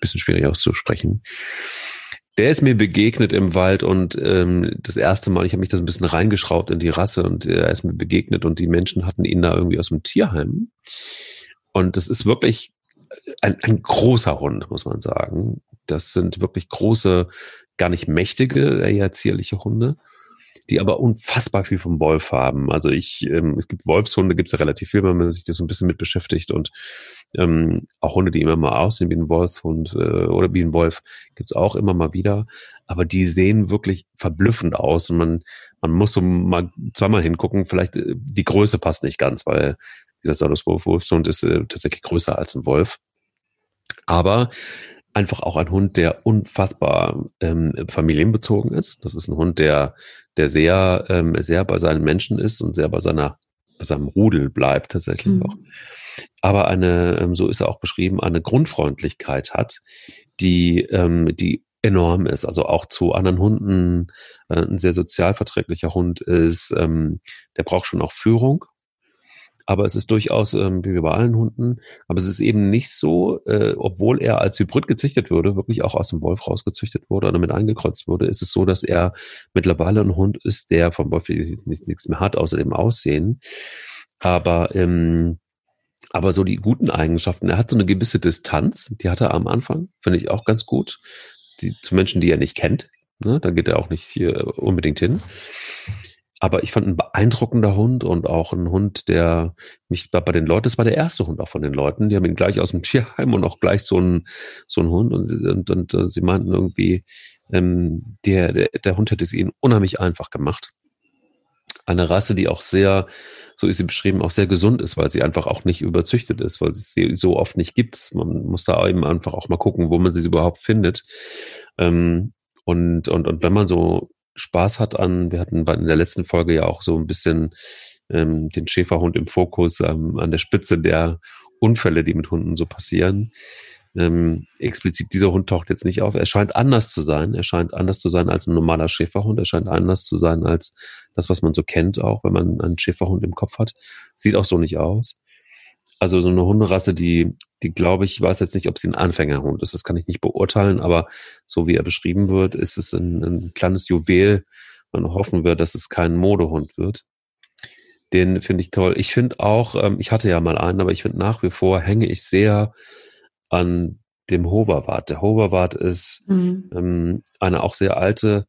Bisschen schwierig auszusprechen. Der ist mir begegnet im Wald und ähm, das erste Mal, ich habe mich da so ein bisschen reingeschraubt in die Rasse und er ist mir begegnet und die Menschen hatten ihn da irgendwie aus dem Tierheim. Und das ist wirklich ein, ein großer Hund, muss man sagen. Das sind wirklich große, gar nicht mächtige, eher zierliche Hunde die aber unfassbar viel vom Wolf haben. Also ich, ähm, es gibt Wolfshunde, gibt es ja relativ viel, wenn man sich das so ein bisschen mit beschäftigt und ähm, auch Hunde, die immer mal aussehen wie ein Wolfshund äh, oder wie ein Wolf, gibt es auch immer mal wieder. Aber die sehen wirklich verblüffend aus und man, man muss so mal zweimal hingucken. Vielleicht äh, die Größe passt nicht ganz, weil dieser Saurus Wolfshund ist äh, tatsächlich größer als ein Wolf. Aber einfach auch ein Hund, der unfassbar ähm, familienbezogen ist. Das ist ein Hund, der, der sehr, ähm, sehr bei seinen Menschen ist und sehr bei seiner, bei seinem Rudel bleibt tatsächlich mhm. auch. Aber eine, ähm, so ist er auch beschrieben, eine Grundfreundlichkeit hat, die, ähm, die enorm ist. Also auch zu anderen Hunden äh, ein sehr sozialverträglicher Hund ist. Ähm, der braucht schon auch Führung aber es ist durchaus ähm, wie bei allen Hunden. Aber es ist eben nicht so, äh, obwohl er als Hybrid gezüchtet wurde, wirklich auch aus dem Wolf rausgezüchtet wurde oder mit eingekreuzt wurde, ist es so, dass er mittlerweile ein Hund ist, der vom Wolf nichts mehr hat, außer dem Aussehen. Aber ähm, aber so die guten Eigenschaften, er hat so eine gewisse Distanz, die hat er am Anfang, finde ich auch ganz gut. Die, zu Menschen, die er nicht kennt. Ne? Da geht er auch nicht hier unbedingt hin. Aber ich fand ein beeindruckender Hund und auch ein Hund, der mich bei den Leuten, das war der erste Hund auch von den Leuten, die haben ihn gleich aus dem Tierheim und auch gleich so ein, so ein Hund und, und, und, und sie meinten irgendwie, ähm, der, der, der Hund hätte es ihnen unheimlich einfach gemacht. Eine Rasse, die auch sehr, so ist sie beschrieben, auch sehr gesund ist, weil sie einfach auch nicht überzüchtet ist, weil es sie so oft nicht gibt. Man muss da eben einfach auch mal gucken, wo man sie überhaupt findet. Ähm, und, und, und wenn man so Spaß hat an, wir hatten in der letzten Folge ja auch so ein bisschen ähm, den Schäferhund im Fokus ähm, an der Spitze der Unfälle, die mit Hunden so passieren. Ähm, explizit dieser Hund taucht jetzt nicht auf. Er scheint anders zu sein. Er scheint anders zu sein als ein normaler Schäferhund. Er scheint anders zu sein als das, was man so kennt, auch wenn man einen Schäferhund im Kopf hat. Sieht auch so nicht aus. Also so eine Hunderasse, die, die glaube ich, weiß jetzt nicht, ob sie ein Anfängerhund ist. Das kann ich nicht beurteilen, aber so wie er beschrieben wird, ist es ein, ein kleines Juwel. Man hoffen wir, dass es kein Modehund wird. Den finde ich toll. Ich finde auch, ähm, ich hatte ja mal einen, aber ich finde nach wie vor hänge ich sehr an dem Hoverwart. Der Hoverwart ist mhm. ähm, eine auch sehr alte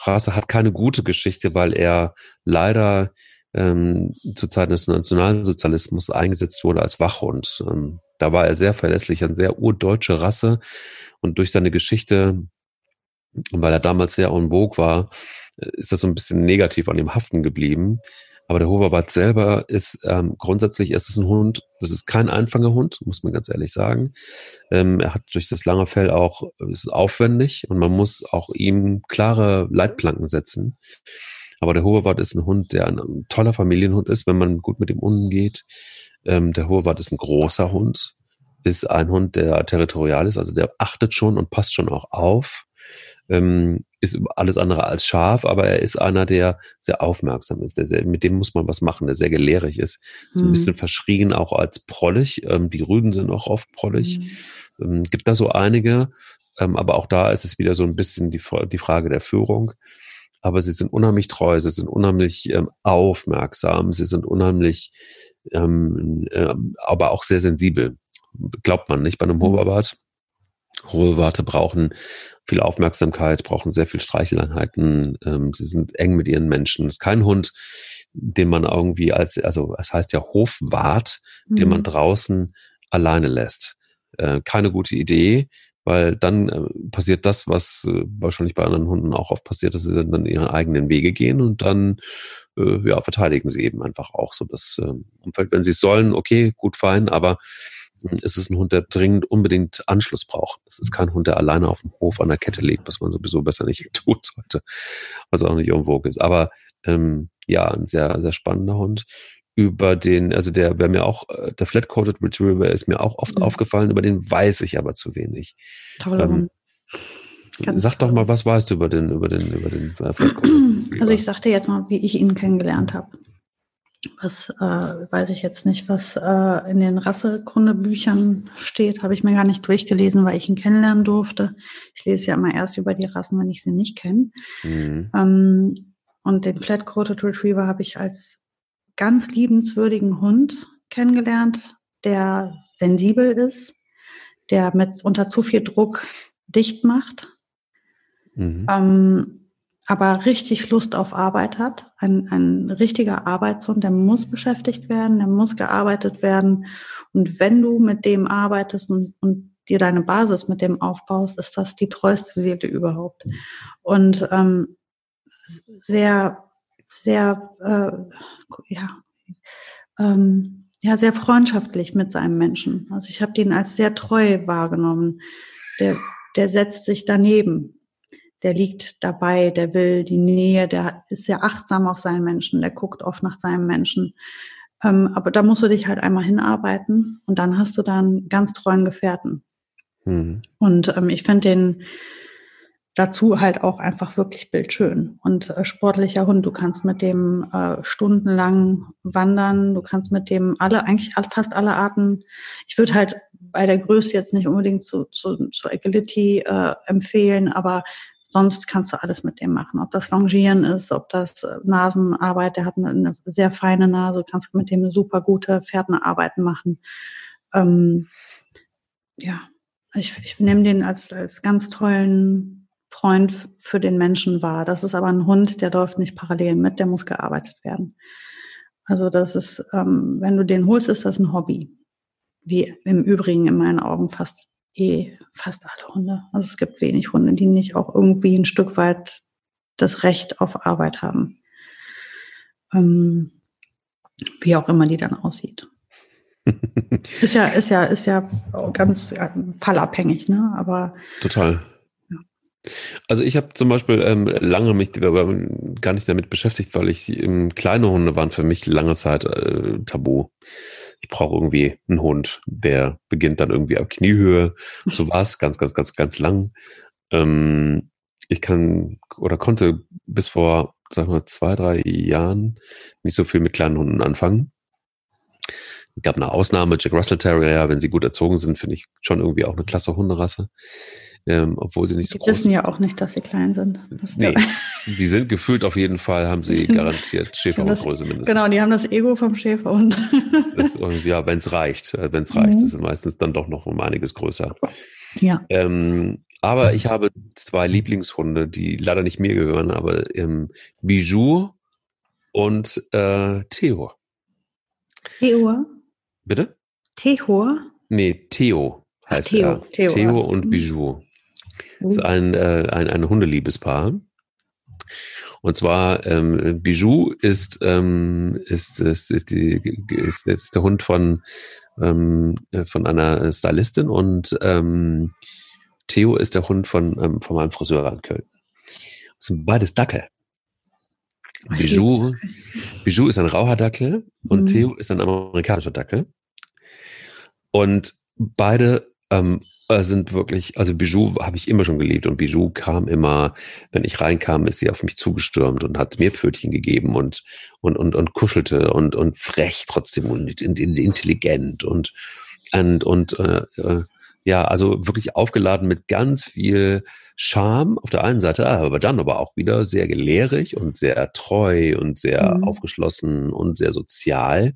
Rasse, hat keine gute Geschichte, weil er leider ähm, zu Zeiten des Nationalsozialismus eingesetzt wurde als Wachhund. Ähm, da war er sehr verlässlich, eine sehr urdeutsche Rasse und durch seine Geschichte, weil er damals sehr en vogue war, ist das so ein bisschen negativ an ihm haften geblieben. Aber der Hoverwart selber ist ähm, grundsätzlich, es ist ein Hund, das ist kein Einfangerhund, muss man ganz ehrlich sagen. Ähm, er hat durch das lange Fell auch, ist aufwendig und man muss auch ihm klare Leitplanken setzen. Aber der Hoverwart ist ein Hund, der ein toller Familienhund ist, wenn man gut mit ihm umgeht. Ähm, der Hoverwart ist ein großer Hund, ist ein Hund, der territorial ist, also der achtet schon und passt schon auch auf. Ähm, ist alles andere als scharf, aber er ist einer, der sehr aufmerksam ist. Der sehr, mit dem muss man was machen, der sehr gelehrig ist. So ein hm. bisschen verschrien auch als prollig. Ähm, die Rüden sind auch oft prollig. Hm. Ähm, gibt da so einige, ähm, aber auch da ist es wieder so ein bisschen die, die Frage der Führung aber sie sind unheimlich treu, sie sind unheimlich ähm, aufmerksam, sie sind unheimlich, ähm, äh, aber auch sehr sensibel. Glaubt man nicht bei einem mhm. Hoverwart. Hoverwarte brauchen viel Aufmerksamkeit, brauchen sehr viel Streicheleinheiten. Ähm, sie sind eng mit ihren Menschen. Es ist kein Hund, den man irgendwie als, also es heißt ja Hofwart, mhm. den man mhm. draußen alleine lässt. Äh, keine gute Idee weil dann äh, passiert das, was äh, wahrscheinlich bei anderen Hunden auch oft passiert, dass sie dann ihre eigenen Wege gehen und dann äh, ja, verteidigen sie eben einfach auch so das äh, Umfeld. Wenn sie es sollen, okay, gut, fein, aber äh, es ist ein Hund, der dringend unbedingt Anschluss braucht. Es ist kein Hund, der alleine auf dem Hof an der Kette liegt, was man sowieso besser nicht tun sollte, was auch nicht irgendwo ist. Aber ähm, ja, ein sehr, sehr spannender Hund über den, also der wäre mir auch, äh, der Flat-Coated Retriever ist mir auch oft mhm. aufgefallen, über den weiß ich aber zu wenig. Toller ähm, Sag toll. doch mal, was weißt du über den, über den, über den äh, Flat-Coated Also ich sagte jetzt mal, wie ich ihn kennengelernt habe. Was äh, weiß ich jetzt nicht, was äh, in den Rassekundebüchern steht, habe ich mir gar nicht durchgelesen, weil ich ihn kennenlernen durfte. Ich lese ja immer erst über die Rassen, wenn ich sie nicht kenne. Mhm. Ähm, und den Flat-Coated Retriever habe ich als ganz liebenswürdigen Hund kennengelernt, der sensibel ist, der mit unter zu viel Druck dicht macht, mhm. ähm, aber richtig Lust auf Arbeit hat. Ein, ein richtiger Arbeitshund, der muss beschäftigt werden, der muss gearbeitet werden. Und wenn du mit dem arbeitest und, und dir deine Basis mit dem aufbaust, ist das die treueste Seele überhaupt. Und ähm, sehr sehr, äh, ja, ähm, ja, sehr freundschaftlich mit seinem Menschen. Also ich habe den als sehr treu wahrgenommen. Der, der setzt sich daneben. Der liegt dabei, der will die Nähe, der ist sehr achtsam auf seinen Menschen, der guckt oft nach seinem Menschen. Ähm, aber da musst du dich halt einmal hinarbeiten und dann hast du dann ganz treuen Gefährten. Mhm. Und ähm, ich finde den, dazu halt auch einfach wirklich bildschön und äh, sportlicher Hund. Du kannst mit dem äh, stundenlang wandern, du kannst mit dem alle, eigentlich fast alle Arten. Ich würde halt bei der Größe jetzt nicht unbedingt zu, zu, zu Agility äh, empfehlen, aber sonst kannst du alles mit dem machen. Ob das Longieren ist, ob das äh, Nasenarbeit, der hat eine, eine sehr feine Nase, kannst mit dem super gute Pferdenarbeiten machen. Ähm, ja, ich, ich nehme den als, als ganz tollen Freund für den Menschen war. Das ist aber ein Hund, der läuft nicht parallel mit, der muss gearbeitet werden. Also das ist, ähm, wenn du den holst, ist das ein Hobby. Wie im Übrigen in meinen Augen fast eh fast alle Hunde. Also es gibt wenig Hunde, die nicht auch irgendwie ein Stück weit das Recht auf Arbeit haben. Ähm, wie auch immer die dann aussieht. ist ja, ist ja, ist ja ganz fallabhängig, ne? Aber total. Also ich habe zum Beispiel ähm, lange mich gar nicht damit beschäftigt, weil ich ähm, kleine Hunde waren für mich lange Zeit äh, tabu. Ich brauche irgendwie einen Hund, der beginnt dann irgendwie auf Kniehöhe. So war es ganz, ganz, ganz, ganz lang. Ähm, ich kann oder konnte bis vor, sag mal, zwei, drei Jahren nicht so viel mit kleinen Hunden anfangen. Es gab eine Ausnahme, Jack Russell Terrier, wenn sie gut erzogen sind, finde ich schon irgendwie auch eine klasse Hunderasse ähm, obwohl sie nicht so die groß sind. Die wissen ja auch nicht, dass sie klein sind. nee, die sind gefühlt auf jeden Fall, haben sie garantiert Schäferhundgröße mindestens. Genau, die haben das Ego vom Schäferhund. das ja, wenn es reicht. Äh, wenn es reicht, mhm. ist es meistens dann doch noch um einiges größer. Ja. Ähm, aber ich habe zwei Lieblingshunde, die leider nicht mir gehören, aber ähm, Bijou und äh, Theo. Theo? Bitte? Theo? Nee, Theo heißt Theo, er. Theo, Theo und mhm. Bijou. Das ist ein, äh, ein, ein Hundeliebespaar. Und zwar ähm, Bijou ist, ähm, ist, ist, ist, die, ist, ist der Hund von, ähm, von einer Stylistin und ähm, Theo ist der Hund von, ähm, von meinem Friseur in Köln. Das sind beides Dackel. Bijou, Bijou ist ein Rauhardackel und mhm. Theo ist ein amerikanischer Dackel. Und beide ähm, äh, sind wirklich, also Bijou habe ich immer schon geliebt und Bijou kam immer, wenn ich reinkam, ist sie auf mich zugestürmt und hat mir Pfötchen gegeben und, und, und, und kuschelte und, und frech trotzdem und intelligent und, und, und äh, äh, ja, also wirklich aufgeladen mit ganz viel Charme auf der einen Seite, aber dann aber auch wieder sehr gelehrig und sehr treu und sehr mhm. aufgeschlossen und sehr sozial.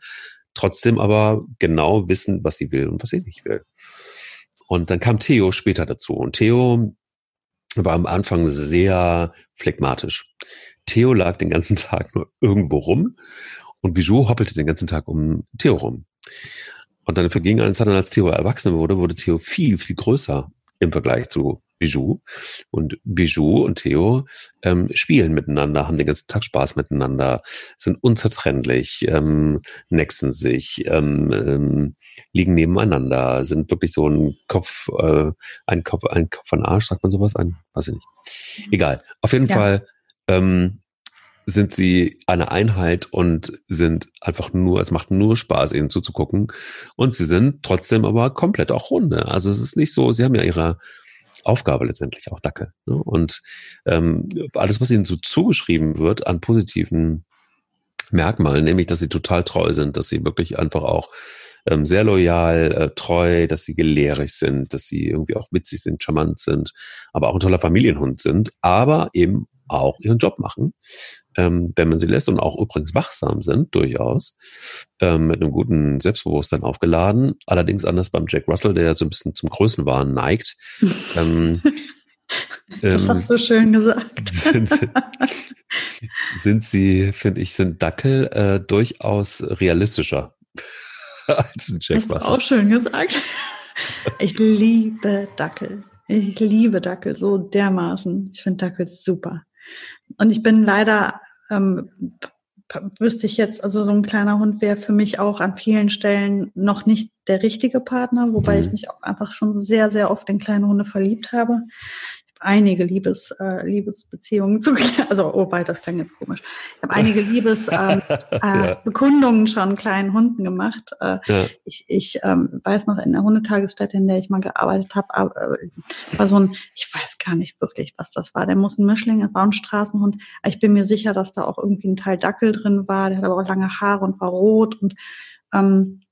Trotzdem aber genau wissen, was sie will und was sie nicht will. Und dann kam Theo später dazu. Und Theo war am Anfang sehr phlegmatisch. Theo lag den ganzen Tag nur irgendwo rum und Bijou hoppelte den ganzen Tag um Theo rum. Und dann verging eine Zeit, als Theo erwachsen wurde, wurde Theo viel, viel größer im Vergleich zu Bijou. Und Bijou und Theo ähm, spielen miteinander, haben den ganzen Tag Spaß miteinander, sind unzertrennlich, ähm, nexen sich, ähm, ähm, liegen nebeneinander, sind wirklich so ein Kopf, äh, ein Kopf, ein Kopf von Arsch, sagt man sowas? Ein, weiß ich nicht. Egal. Auf jeden ja. Fall ähm, sind sie eine Einheit und sind einfach nur, es macht nur Spaß, ihnen zuzugucken. Und sie sind trotzdem aber komplett auch Hunde. Also es ist nicht so, sie haben ja ihre Aufgabe letztendlich auch Dackel. Ne? Und ähm, alles, was ihnen so zugeschrieben wird an positiven Merkmalen, nämlich, dass sie total treu sind, dass sie wirklich einfach auch ähm, sehr loyal, äh, treu, dass sie gelehrig sind, dass sie irgendwie auch witzig sind, charmant sind, aber auch ein toller Familienhund sind, aber eben auch ihren Job machen, ähm, wenn man sie lässt und auch übrigens wachsam sind, durchaus, ähm, mit einem guten Selbstbewusstsein aufgeladen. Allerdings anders beim Jack Russell, der so ein bisschen zum Größenwahn neigt. ähm, das ähm, hast du schön gesagt. Sind, sind sie, finde ich, sind Dackel äh, durchaus realistischer als ein Jack Russell. Hast du auch schön gesagt. Ich liebe Dackel. Ich liebe Dackel so dermaßen. Ich finde Dackel super. Und ich bin leider, ähm, wüsste ich jetzt, also so ein kleiner Hund wäre für mich auch an vielen Stellen noch nicht der richtige Partner, wobei mhm. ich mich auch einfach schon sehr, sehr oft in kleine Hunde verliebt habe. Einige Liebes, äh, Liebesbeziehungen zu, also oh, wobei das klang jetzt komisch. Ich habe einige Liebesbekundungen ähm, äh, ja. schon kleinen Hunden gemacht. Äh, ja. Ich, ich ähm, weiß noch in der Hundetagesstätte, in der ich mal gearbeitet habe, äh, war so ein, ich weiß gar nicht wirklich, was das war. Der muss ein Mischling, war ein Straßenhund. Ich bin mir sicher, dass da auch irgendwie ein Teil Dackel drin war. Der hat aber auch lange Haare und war rot und ähm,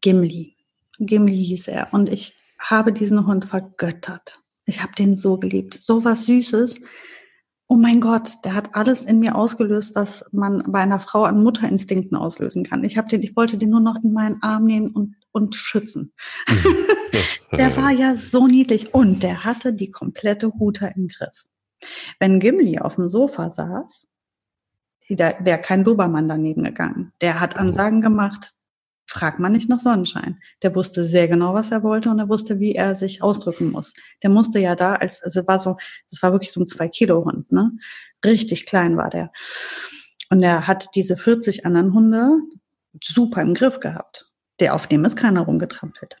Gimli. Gimli hieß er. Und ich habe diesen Hund vergöttert. Ich habe den so geliebt. So was Süßes. Oh mein Gott, der hat alles in mir ausgelöst, was man bei einer Frau an Mutterinstinkten auslösen kann. Ich habe den, ich wollte den nur noch in meinen Arm nehmen und, und schützen. der war ja so niedlich und der hatte die komplette Huter im Griff. Wenn Gimli auf dem Sofa saß, wäre kein Dobermann daneben gegangen. Der hat Ansagen gemacht, fragt man nicht nach Sonnenschein. Der wusste sehr genau, was er wollte und er wusste, wie er sich ausdrücken muss. Der musste ja da als, also war so, das war wirklich so ein zwei Kilo Hund, ne? Richtig klein war der. Und er hat diese 40 anderen Hunde super im Griff gehabt. Der auf dem ist keiner rumgetrampelt.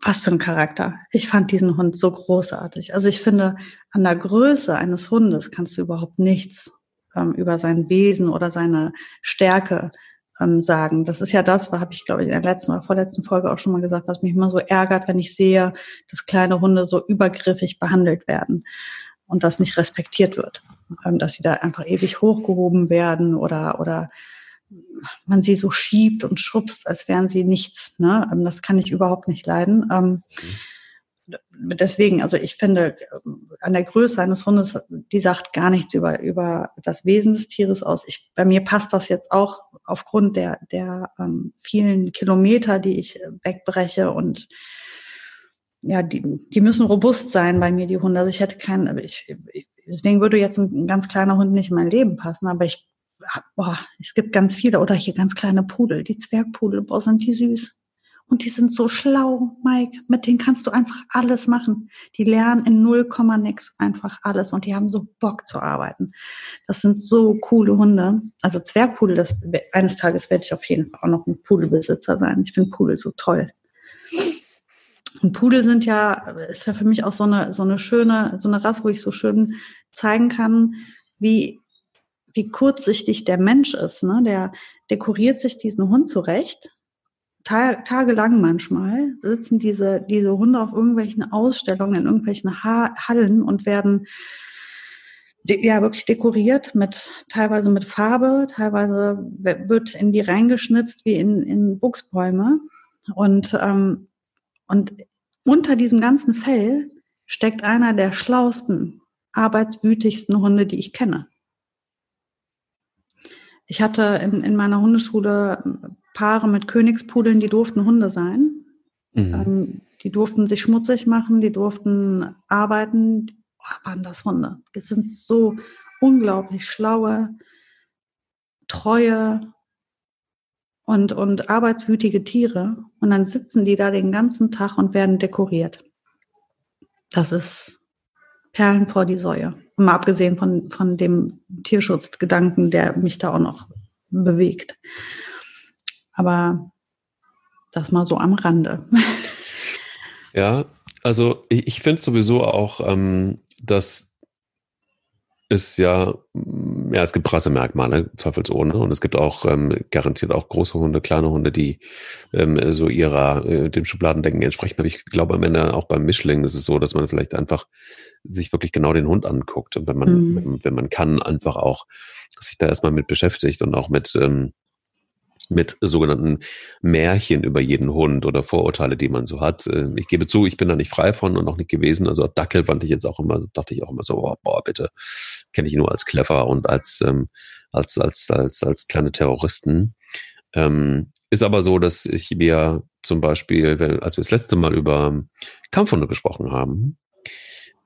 Was für ein Charakter. Ich fand diesen Hund so großartig. Also ich finde, an der Größe eines Hundes kannst du überhaupt nichts ähm, über sein Wesen oder seine Stärke ähm, sagen. Das ist ja das, habe ich, glaube ich, in der letzten oder vorletzten Folge auch schon mal gesagt, was mich immer so ärgert, wenn ich sehe, dass kleine Hunde so übergriffig behandelt werden und das nicht respektiert wird. Ähm, dass sie da einfach ewig hochgehoben werden oder, oder man sie so schiebt und schubst, als wären sie nichts. Ne? Ähm, das kann ich überhaupt nicht leiden. Ähm, mhm deswegen, also ich finde, an der Größe eines Hundes, die sagt gar nichts über, über das Wesen des Tieres aus. Ich, bei mir passt das jetzt auch aufgrund der, der ähm, vielen Kilometer, die ich wegbreche und ja, die, die müssen robust sein bei mir, die Hunde. Also ich hätte keinen, ich, deswegen würde jetzt ein, ein ganz kleiner Hund nicht in mein Leben passen, aber ich, boah, es gibt ganz viele, oder hier ganz kleine Pudel, die Zwergpudel, boah, sind die süß. Und die sind so schlau, Mike. Mit denen kannst du einfach alles machen. Die lernen in null nix einfach alles und die haben so Bock zu arbeiten. Das sind so coole Hunde. Also Zwergpudel, das, eines Tages werde ich auf jeden Fall auch noch ein Pudelbesitzer sein. Ich finde Pudel so toll. Und Pudel sind ja, ist ja für mich auch so eine, so eine schöne, so eine Rasse, wo ich so schön zeigen kann, wie, wie kurzsichtig der Mensch ist. Ne? Der dekoriert sich diesen Hund zurecht tagelang manchmal sitzen diese, diese Hunde auf irgendwelchen Ausstellungen, in irgendwelchen ha Hallen und werden ja wirklich dekoriert mit teilweise mit Farbe, teilweise wird in die reingeschnitzt wie in, in Buchsbäume. Und, ähm, und unter diesem ganzen Fell steckt einer der schlausten, arbeitswütigsten Hunde, die ich kenne. Ich hatte in, in meiner Hundeschule Paare mit Königspudeln, die durften Hunde sein. Mhm. Ähm, die durften sich schmutzig machen, die durften arbeiten. Oh, waren das Hunde? Die sind so unglaublich schlaue, treue und, und arbeitswütige Tiere. Und dann sitzen die da den ganzen Tag und werden dekoriert. Das ist Perlen vor die Säue. Mal abgesehen von, von dem Tierschutzgedanken, der mich da auch noch bewegt. Aber das mal so am Rande. Ja, also ich, ich finde sowieso auch, ähm, dass es ja, mm, ja, es gibt Rassemerkmale, zweifelsohne. Und es gibt auch ähm, garantiert auch große Hunde, kleine Hunde, die ähm, so ihrer, äh, dem Schubladendenken entsprechen. Aber ich glaube am Ende auch beim Mischling ist es so, dass man vielleicht einfach sich wirklich genau den Hund anguckt. Und wenn man, mhm. wenn, wenn, man kann, einfach auch sich da erstmal mit beschäftigt und auch mit, ähm, mit sogenannten Märchen über jeden Hund oder Vorurteile, die man so hat. Äh, ich gebe zu, ich bin da nicht frei von und noch nicht gewesen. Also Dackel fand ich jetzt auch immer, dachte ich auch immer so, oh, boah, bitte, kenne ich nur als clever und als, ähm, als, als, als, als kleine Terroristen. Ähm, ist aber so, dass ich mir zum Beispiel, als wir das letzte Mal über Kampfhunde gesprochen haben,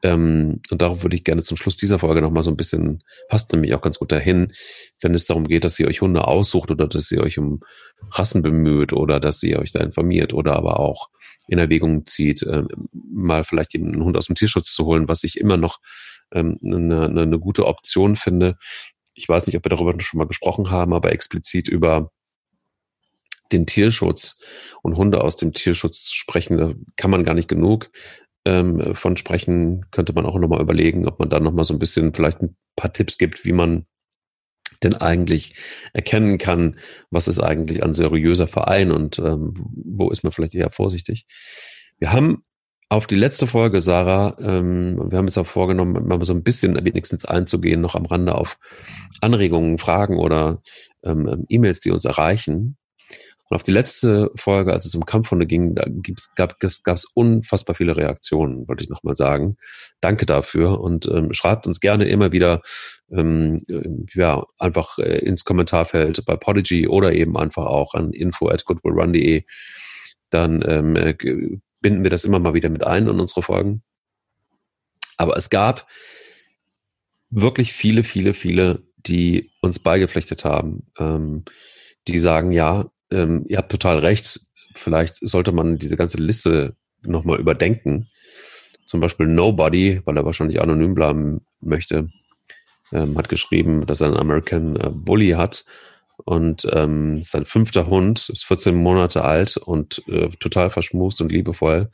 ähm, und darauf würde ich gerne zum Schluss dieser Folge nochmal so ein bisschen, passt nämlich auch ganz gut dahin, wenn es darum geht, dass ihr euch Hunde aussucht oder dass ihr euch um Rassen bemüht oder dass ihr euch da informiert oder aber auch in Erwägung zieht, äh, mal vielleicht einen Hund aus dem Tierschutz zu holen, was ich immer noch ähm, eine, eine gute Option finde. Ich weiß nicht, ob wir darüber schon mal gesprochen haben, aber explizit über den Tierschutz und Hunde aus dem Tierschutz zu sprechen, da kann man gar nicht genug ähm, von sprechen, könnte man auch nochmal überlegen, ob man da nochmal so ein bisschen vielleicht ein paar Tipps gibt, wie man denn eigentlich erkennen kann, was ist eigentlich ein seriöser Verein und ähm, wo ist man vielleicht eher vorsichtig. Wir haben auf die letzte Folge, Sarah, ähm, wir haben jetzt auch vorgenommen, mal so ein bisschen wenigstens einzugehen, noch am Rande auf Anregungen, Fragen oder ähm, E-Mails, die uns erreichen. Und auf die letzte Folge, als es um Kampfhunde ging, da gab es unfassbar viele Reaktionen, wollte ich nochmal sagen. Danke dafür und ähm, schreibt uns gerne immer wieder ähm, ja, einfach äh, ins Kommentarfeld bei Podigy oder eben einfach auch an info at goodwillrun.de. Dann ähm, äh, binden wir das immer mal wieder mit ein in unsere Folgen. Aber es gab wirklich viele, viele, viele, die uns beigepflichtet haben, ähm, die sagen, ja, ähm, ihr habt total recht. Vielleicht sollte man diese ganze Liste nochmal überdenken. Zum Beispiel Nobody, weil er wahrscheinlich anonym bleiben möchte, ähm, hat geschrieben, dass er einen American äh, Bully hat und ähm, sein fünfter Hund ist 14 Monate alt und äh, total verschmust und liebevoll.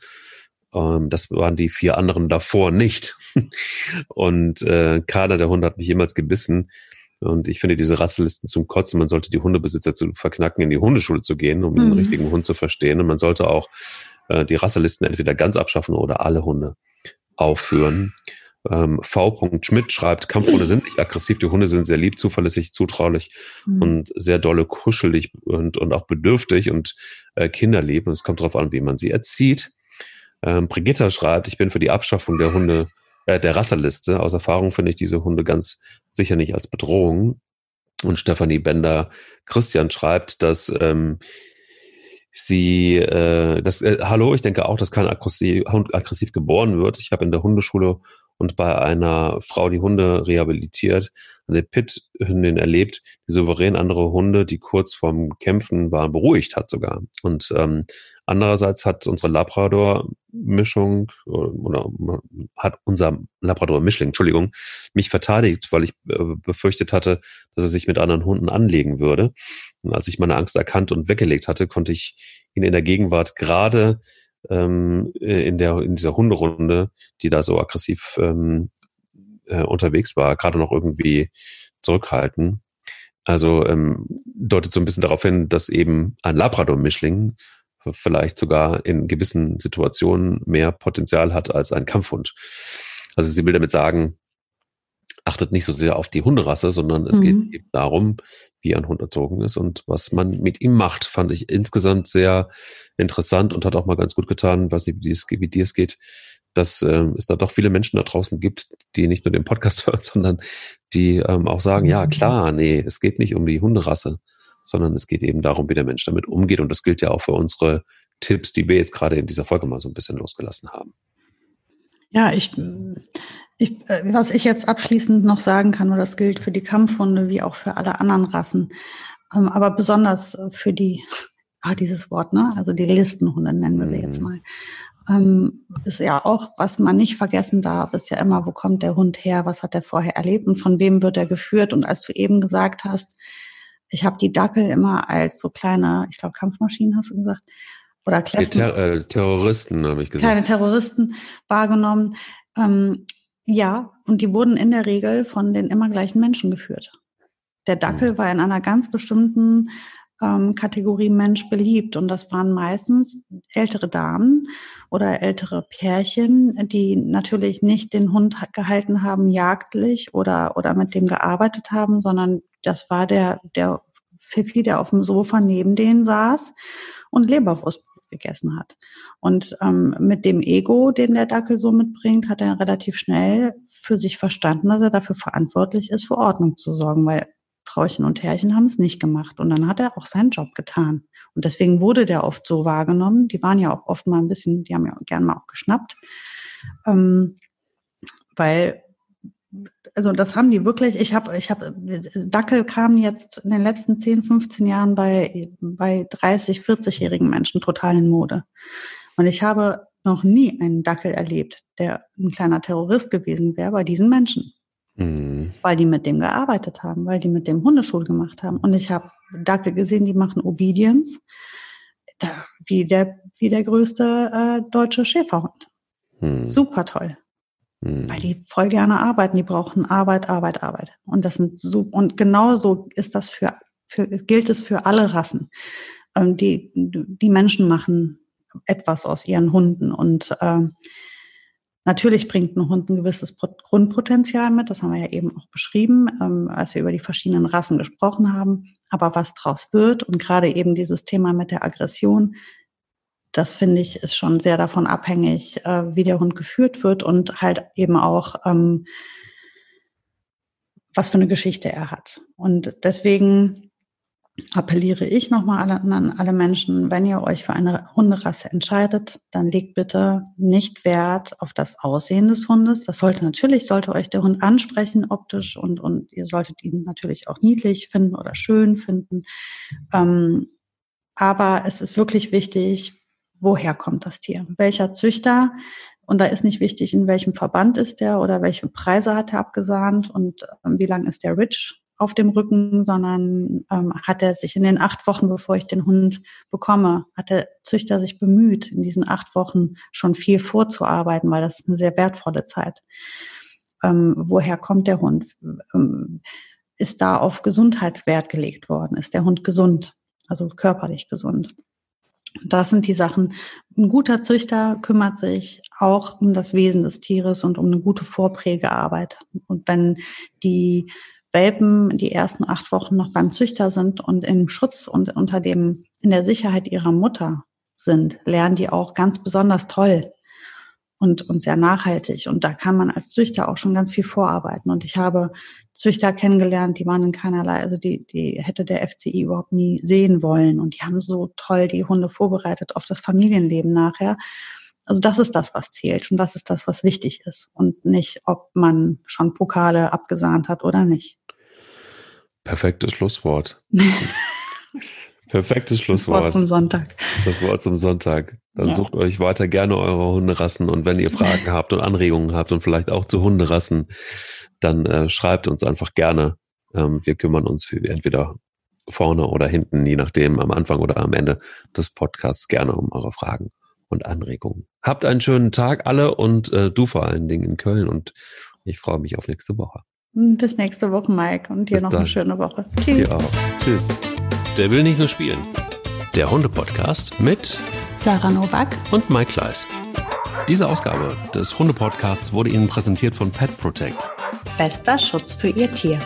Ähm, das waren die vier anderen davor nicht. und äh, keiner der Hunde hat mich jemals gebissen. Und ich finde diese Rasselisten zum Kotzen. Man sollte die Hundebesitzer zu verknacken, in die Hundeschule zu gehen, um mhm. den richtigen Hund zu verstehen. Und man sollte auch äh, die Rasselisten entweder ganz abschaffen oder alle Hunde aufführen. Ähm, v. Schmidt schreibt, Kampfhunde sind nicht aggressiv, die Hunde sind sehr lieb, zuverlässig, zutraulich mhm. und sehr dolle kuschelig und, und auch bedürftig und äh, kinderlieb. Und es kommt darauf an, wie man sie erzieht. Ähm, Brigitta schreibt, ich bin für die Abschaffung der Hunde äh, der Rasseliste. Aus Erfahrung finde ich diese Hunde ganz sicher nicht als Bedrohung. Und Stefanie Bender Christian schreibt, dass ähm, sie, äh, das, äh, hallo, ich denke auch, dass kein aggressiv, Hund aggressiv geboren wird. Ich habe in der Hundeschule und bei einer Frau, die Hunde rehabilitiert, eine Pit-Hündin erlebt, die souverän andere Hunde, die kurz vorm Kämpfen waren, beruhigt hat sogar. Und ähm, andererseits hat unsere Labrador-Mischung oder hat unser Labrador-Mischling, Entschuldigung, mich verteidigt, weil ich äh, befürchtet hatte, dass er sich mit anderen Hunden anlegen würde. Und als ich meine Angst erkannt und weggelegt hatte, konnte ich ihn in der Gegenwart gerade ähm, äh, in, der, in dieser Hunderunde, die da so aggressiv ähm, äh, unterwegs war, gerade noch irgendwie zurückhalten. Also ähm, deutet so ein bisschen darauf hin, dass eben ein Labrador-Mischling vielleicht sogar in gewissen Situationen mehr Potenzial hat als ein Kampfhund. Also sie will damit sagen, achtet nicht so sehr auf die Hunderasse, sondern es mhm. geht eben darum, wie ein Hund erzogen ist und was man mit ihm macht. Fand ich insgesamt sehr interessant und hat auch mal ganz gut getan, nicht, wie, es, wie dir es geht, dass äh, es da doch viele Menschen da draußen gibt, die nicht nur den Podcast hören, sondern die ähm, auch sagen, ja mhm. klar, nee, es geht nicht um die Hunderasse, sondern es geht eben darum, wie der Mensch damit umgeht. Und das gilt ja auch für unsere Tipps, die wir jetzt gerade in dieser Folge mal so ein bisschen losgelassen haben. Ja, ich, ich, äh, was ich jetzt abschließend noch sagen kann, und das gilt für die Kampfhunde wie auch für alle anderen Rassen, ähm, aber besonders für die, ah, dieses Wort, ne? Also die Listenhunde nennen wir sie jetzt mhm. mal. Ähm, ist ja auch, was man nicht vergessen darf, ist ja immer, wo kommt der Hund her, was hat er vorher erlebt und von wem wird er geführt. Und als du eben gesagt hast, ich habe die Dackel immer als so kleine, ich glaube Kampfmaschinen hast du gesagt, oder Kläffen, Ter äh, Terroristen habe ich gesagt. Kleine Terroristen wahrgenommen. Ähm, ja, und die wurden in der Regel von den immer gleichen Menschen geführt. Der Dackel mhm. war in einer ganz bestimmten ähm, Kategorie Mensch beliebt und das waren meistens ältere Damen oder ältere Pärchen, die natürlich nicht den Hund gehalten haben jagdlich oder oder mit dem gearbeitet haben, sondern das war der der Fifi, der auf dem Sofa neben denen saß und Leberwurst gegessen hat. Und ähm, mit dem Ego, den der Dackel so mitbringt, hat er relativ schnell für sich verstanden, dass er dafür verantwortlich ist, für Ordnung zu sorgen, weil Frauchen und Herrchen haben es nicht gemacht. Und dann hat er auch seinen Job getan. Und deswegen wurde der oft so wahrgenommen. Die waren ja auch oft mal ein bisschen, die haben ja gern mal auch geschnappt. Ähm, weil also das haben die wirklich, ich habe, ich habe, Dackel kam jetzt in den letzten 10, 15 Jahren bei, bei 30, 40-jährigen Menschen total in Mode. Und ich habe noch nie einen Dackel erlebt, der ein kleiner Terrorist gewesen wäre bei diesen Menschen. Mhm. Weil die mit dem gearbeitet haben, weil die mit dem Hundeschul gemacht haben. Und ich habe Dackel gesehen, die machen Obedience, wie der, wie der größte äh, deutsche Schäferhund. Hm. Super toll. Hm. Weil die voll gerne arbeiten, die brauchen Arbeit, Arbeit, Arbeit. Und das sind so, und genauso ist das für, für gilt es für alle Rassen. Ähm, die, die Menschen machen etwas aus ihren Hunden und ähm, Natürlich bringt ein Hund ein gewisses Grundpotenzial mit, das haben wir ja eben auch beschrieben, ähm, als wir über die verschiedenen Rassen gesprochen haben. Aber was draus wird und gerade eben dieses Thema mit der Aggression, das finde ich ist schon sehr davon abhängig, äh, wie der Hund geführt wird und halt eben auch, ähm, was für eine Geschichte er hat. Und deswegen appelliere ich nochmal an alle Menschen, wenn ihr euch für eine Hunderasse entscheidet, dann legt bitte nicht Wert auf das Aussehen des Hundes. Das sollte natürlich, sollte euch der Hund ansprechen optisch und, und ihr solltet ihn natürlich auch niedlich finden oder schön finden. Ähm, aber es ist wirklich wichtig, woher kommt das Tier? Welcher Züchter? Und da ist nicht wichtig, in welchem Verband ist der oder welche Preise hat er abgesahnt und ähm, wie lang ist der Rich auf dem Rücken, sondern ähm, hat er sich in den acht Wochen, bevor ich den Hund bekomme, hat der Züchter sich bemüht, in diesen acht Wochen schon viel vorzuarbeiten, weil das ist eine sehr wertvolle Zeit. Ähm, woher kommt der Hund? Ähm, ist da auf Gesundheit Wert gelegt worden? Ist der Hund gesund? Also körperlich gesund? Das sind die Sachen. Ein guter Züchter kümmert sich auch um das Wesen des Tieres und um eine gute Vorprägearbeit. Und wenn die Welpen die ersten acht Wochen noch beim Züchter sind und im Schutz und unter dem, in der Sicherheit ihrer Mutter sind, lernen die auch ganz besonders toll und, und sehr nachhaltig. Und da kann man als Züchter auch schon ganz viel vorarbeiten. Und ich habe Züchter kennengelernt, die waren in keinerlei, also die, die hätte der FCI überhaupt nie sehen wollen. Und die haben so toll die Hunde vorbereitet auf das Familienleben nachher. Also das ist das, was zählt und das ist das, was wichtig ist und nicht, ob man schon Pokale abgesahnt hat oder nicht. Perfektes Schlusswort. Perfektes Schlusswort. Das Wort zum Sonntag. Das Wort zum Sonntag. Dann ja. sucht euch weiter gerne eure Hunderassen und wenn ihr Fragen habt und Anregungen habt und vielleicht auch zu Hunderassen, dann äh, schreibt uns einfach gerne. Ähm, wir kümmern uns für entweder vorne oder hinten, je nachdem, am Anfang oder am Ende des Podcasts gerne um eure Fragen und Anregungen. Habt einen schönen Tag alle und äh, du vor allen Dingen in Köln und ich freue mich auf nächste Woche. Bis nächste Woche, Mike, und dir Bis noch dann. eine schöne Woche. Tschüss. Dir auch. Tschüss. Der will nicht nur spielen. Der Hunde-Podcast mit Sarah Nowak und Mike Kleiss. Diese Ausgabe des Hunde-Podcasts wurde Ihnen präsentiert von Pet Protect. Bester Schutz für Ihr Tier.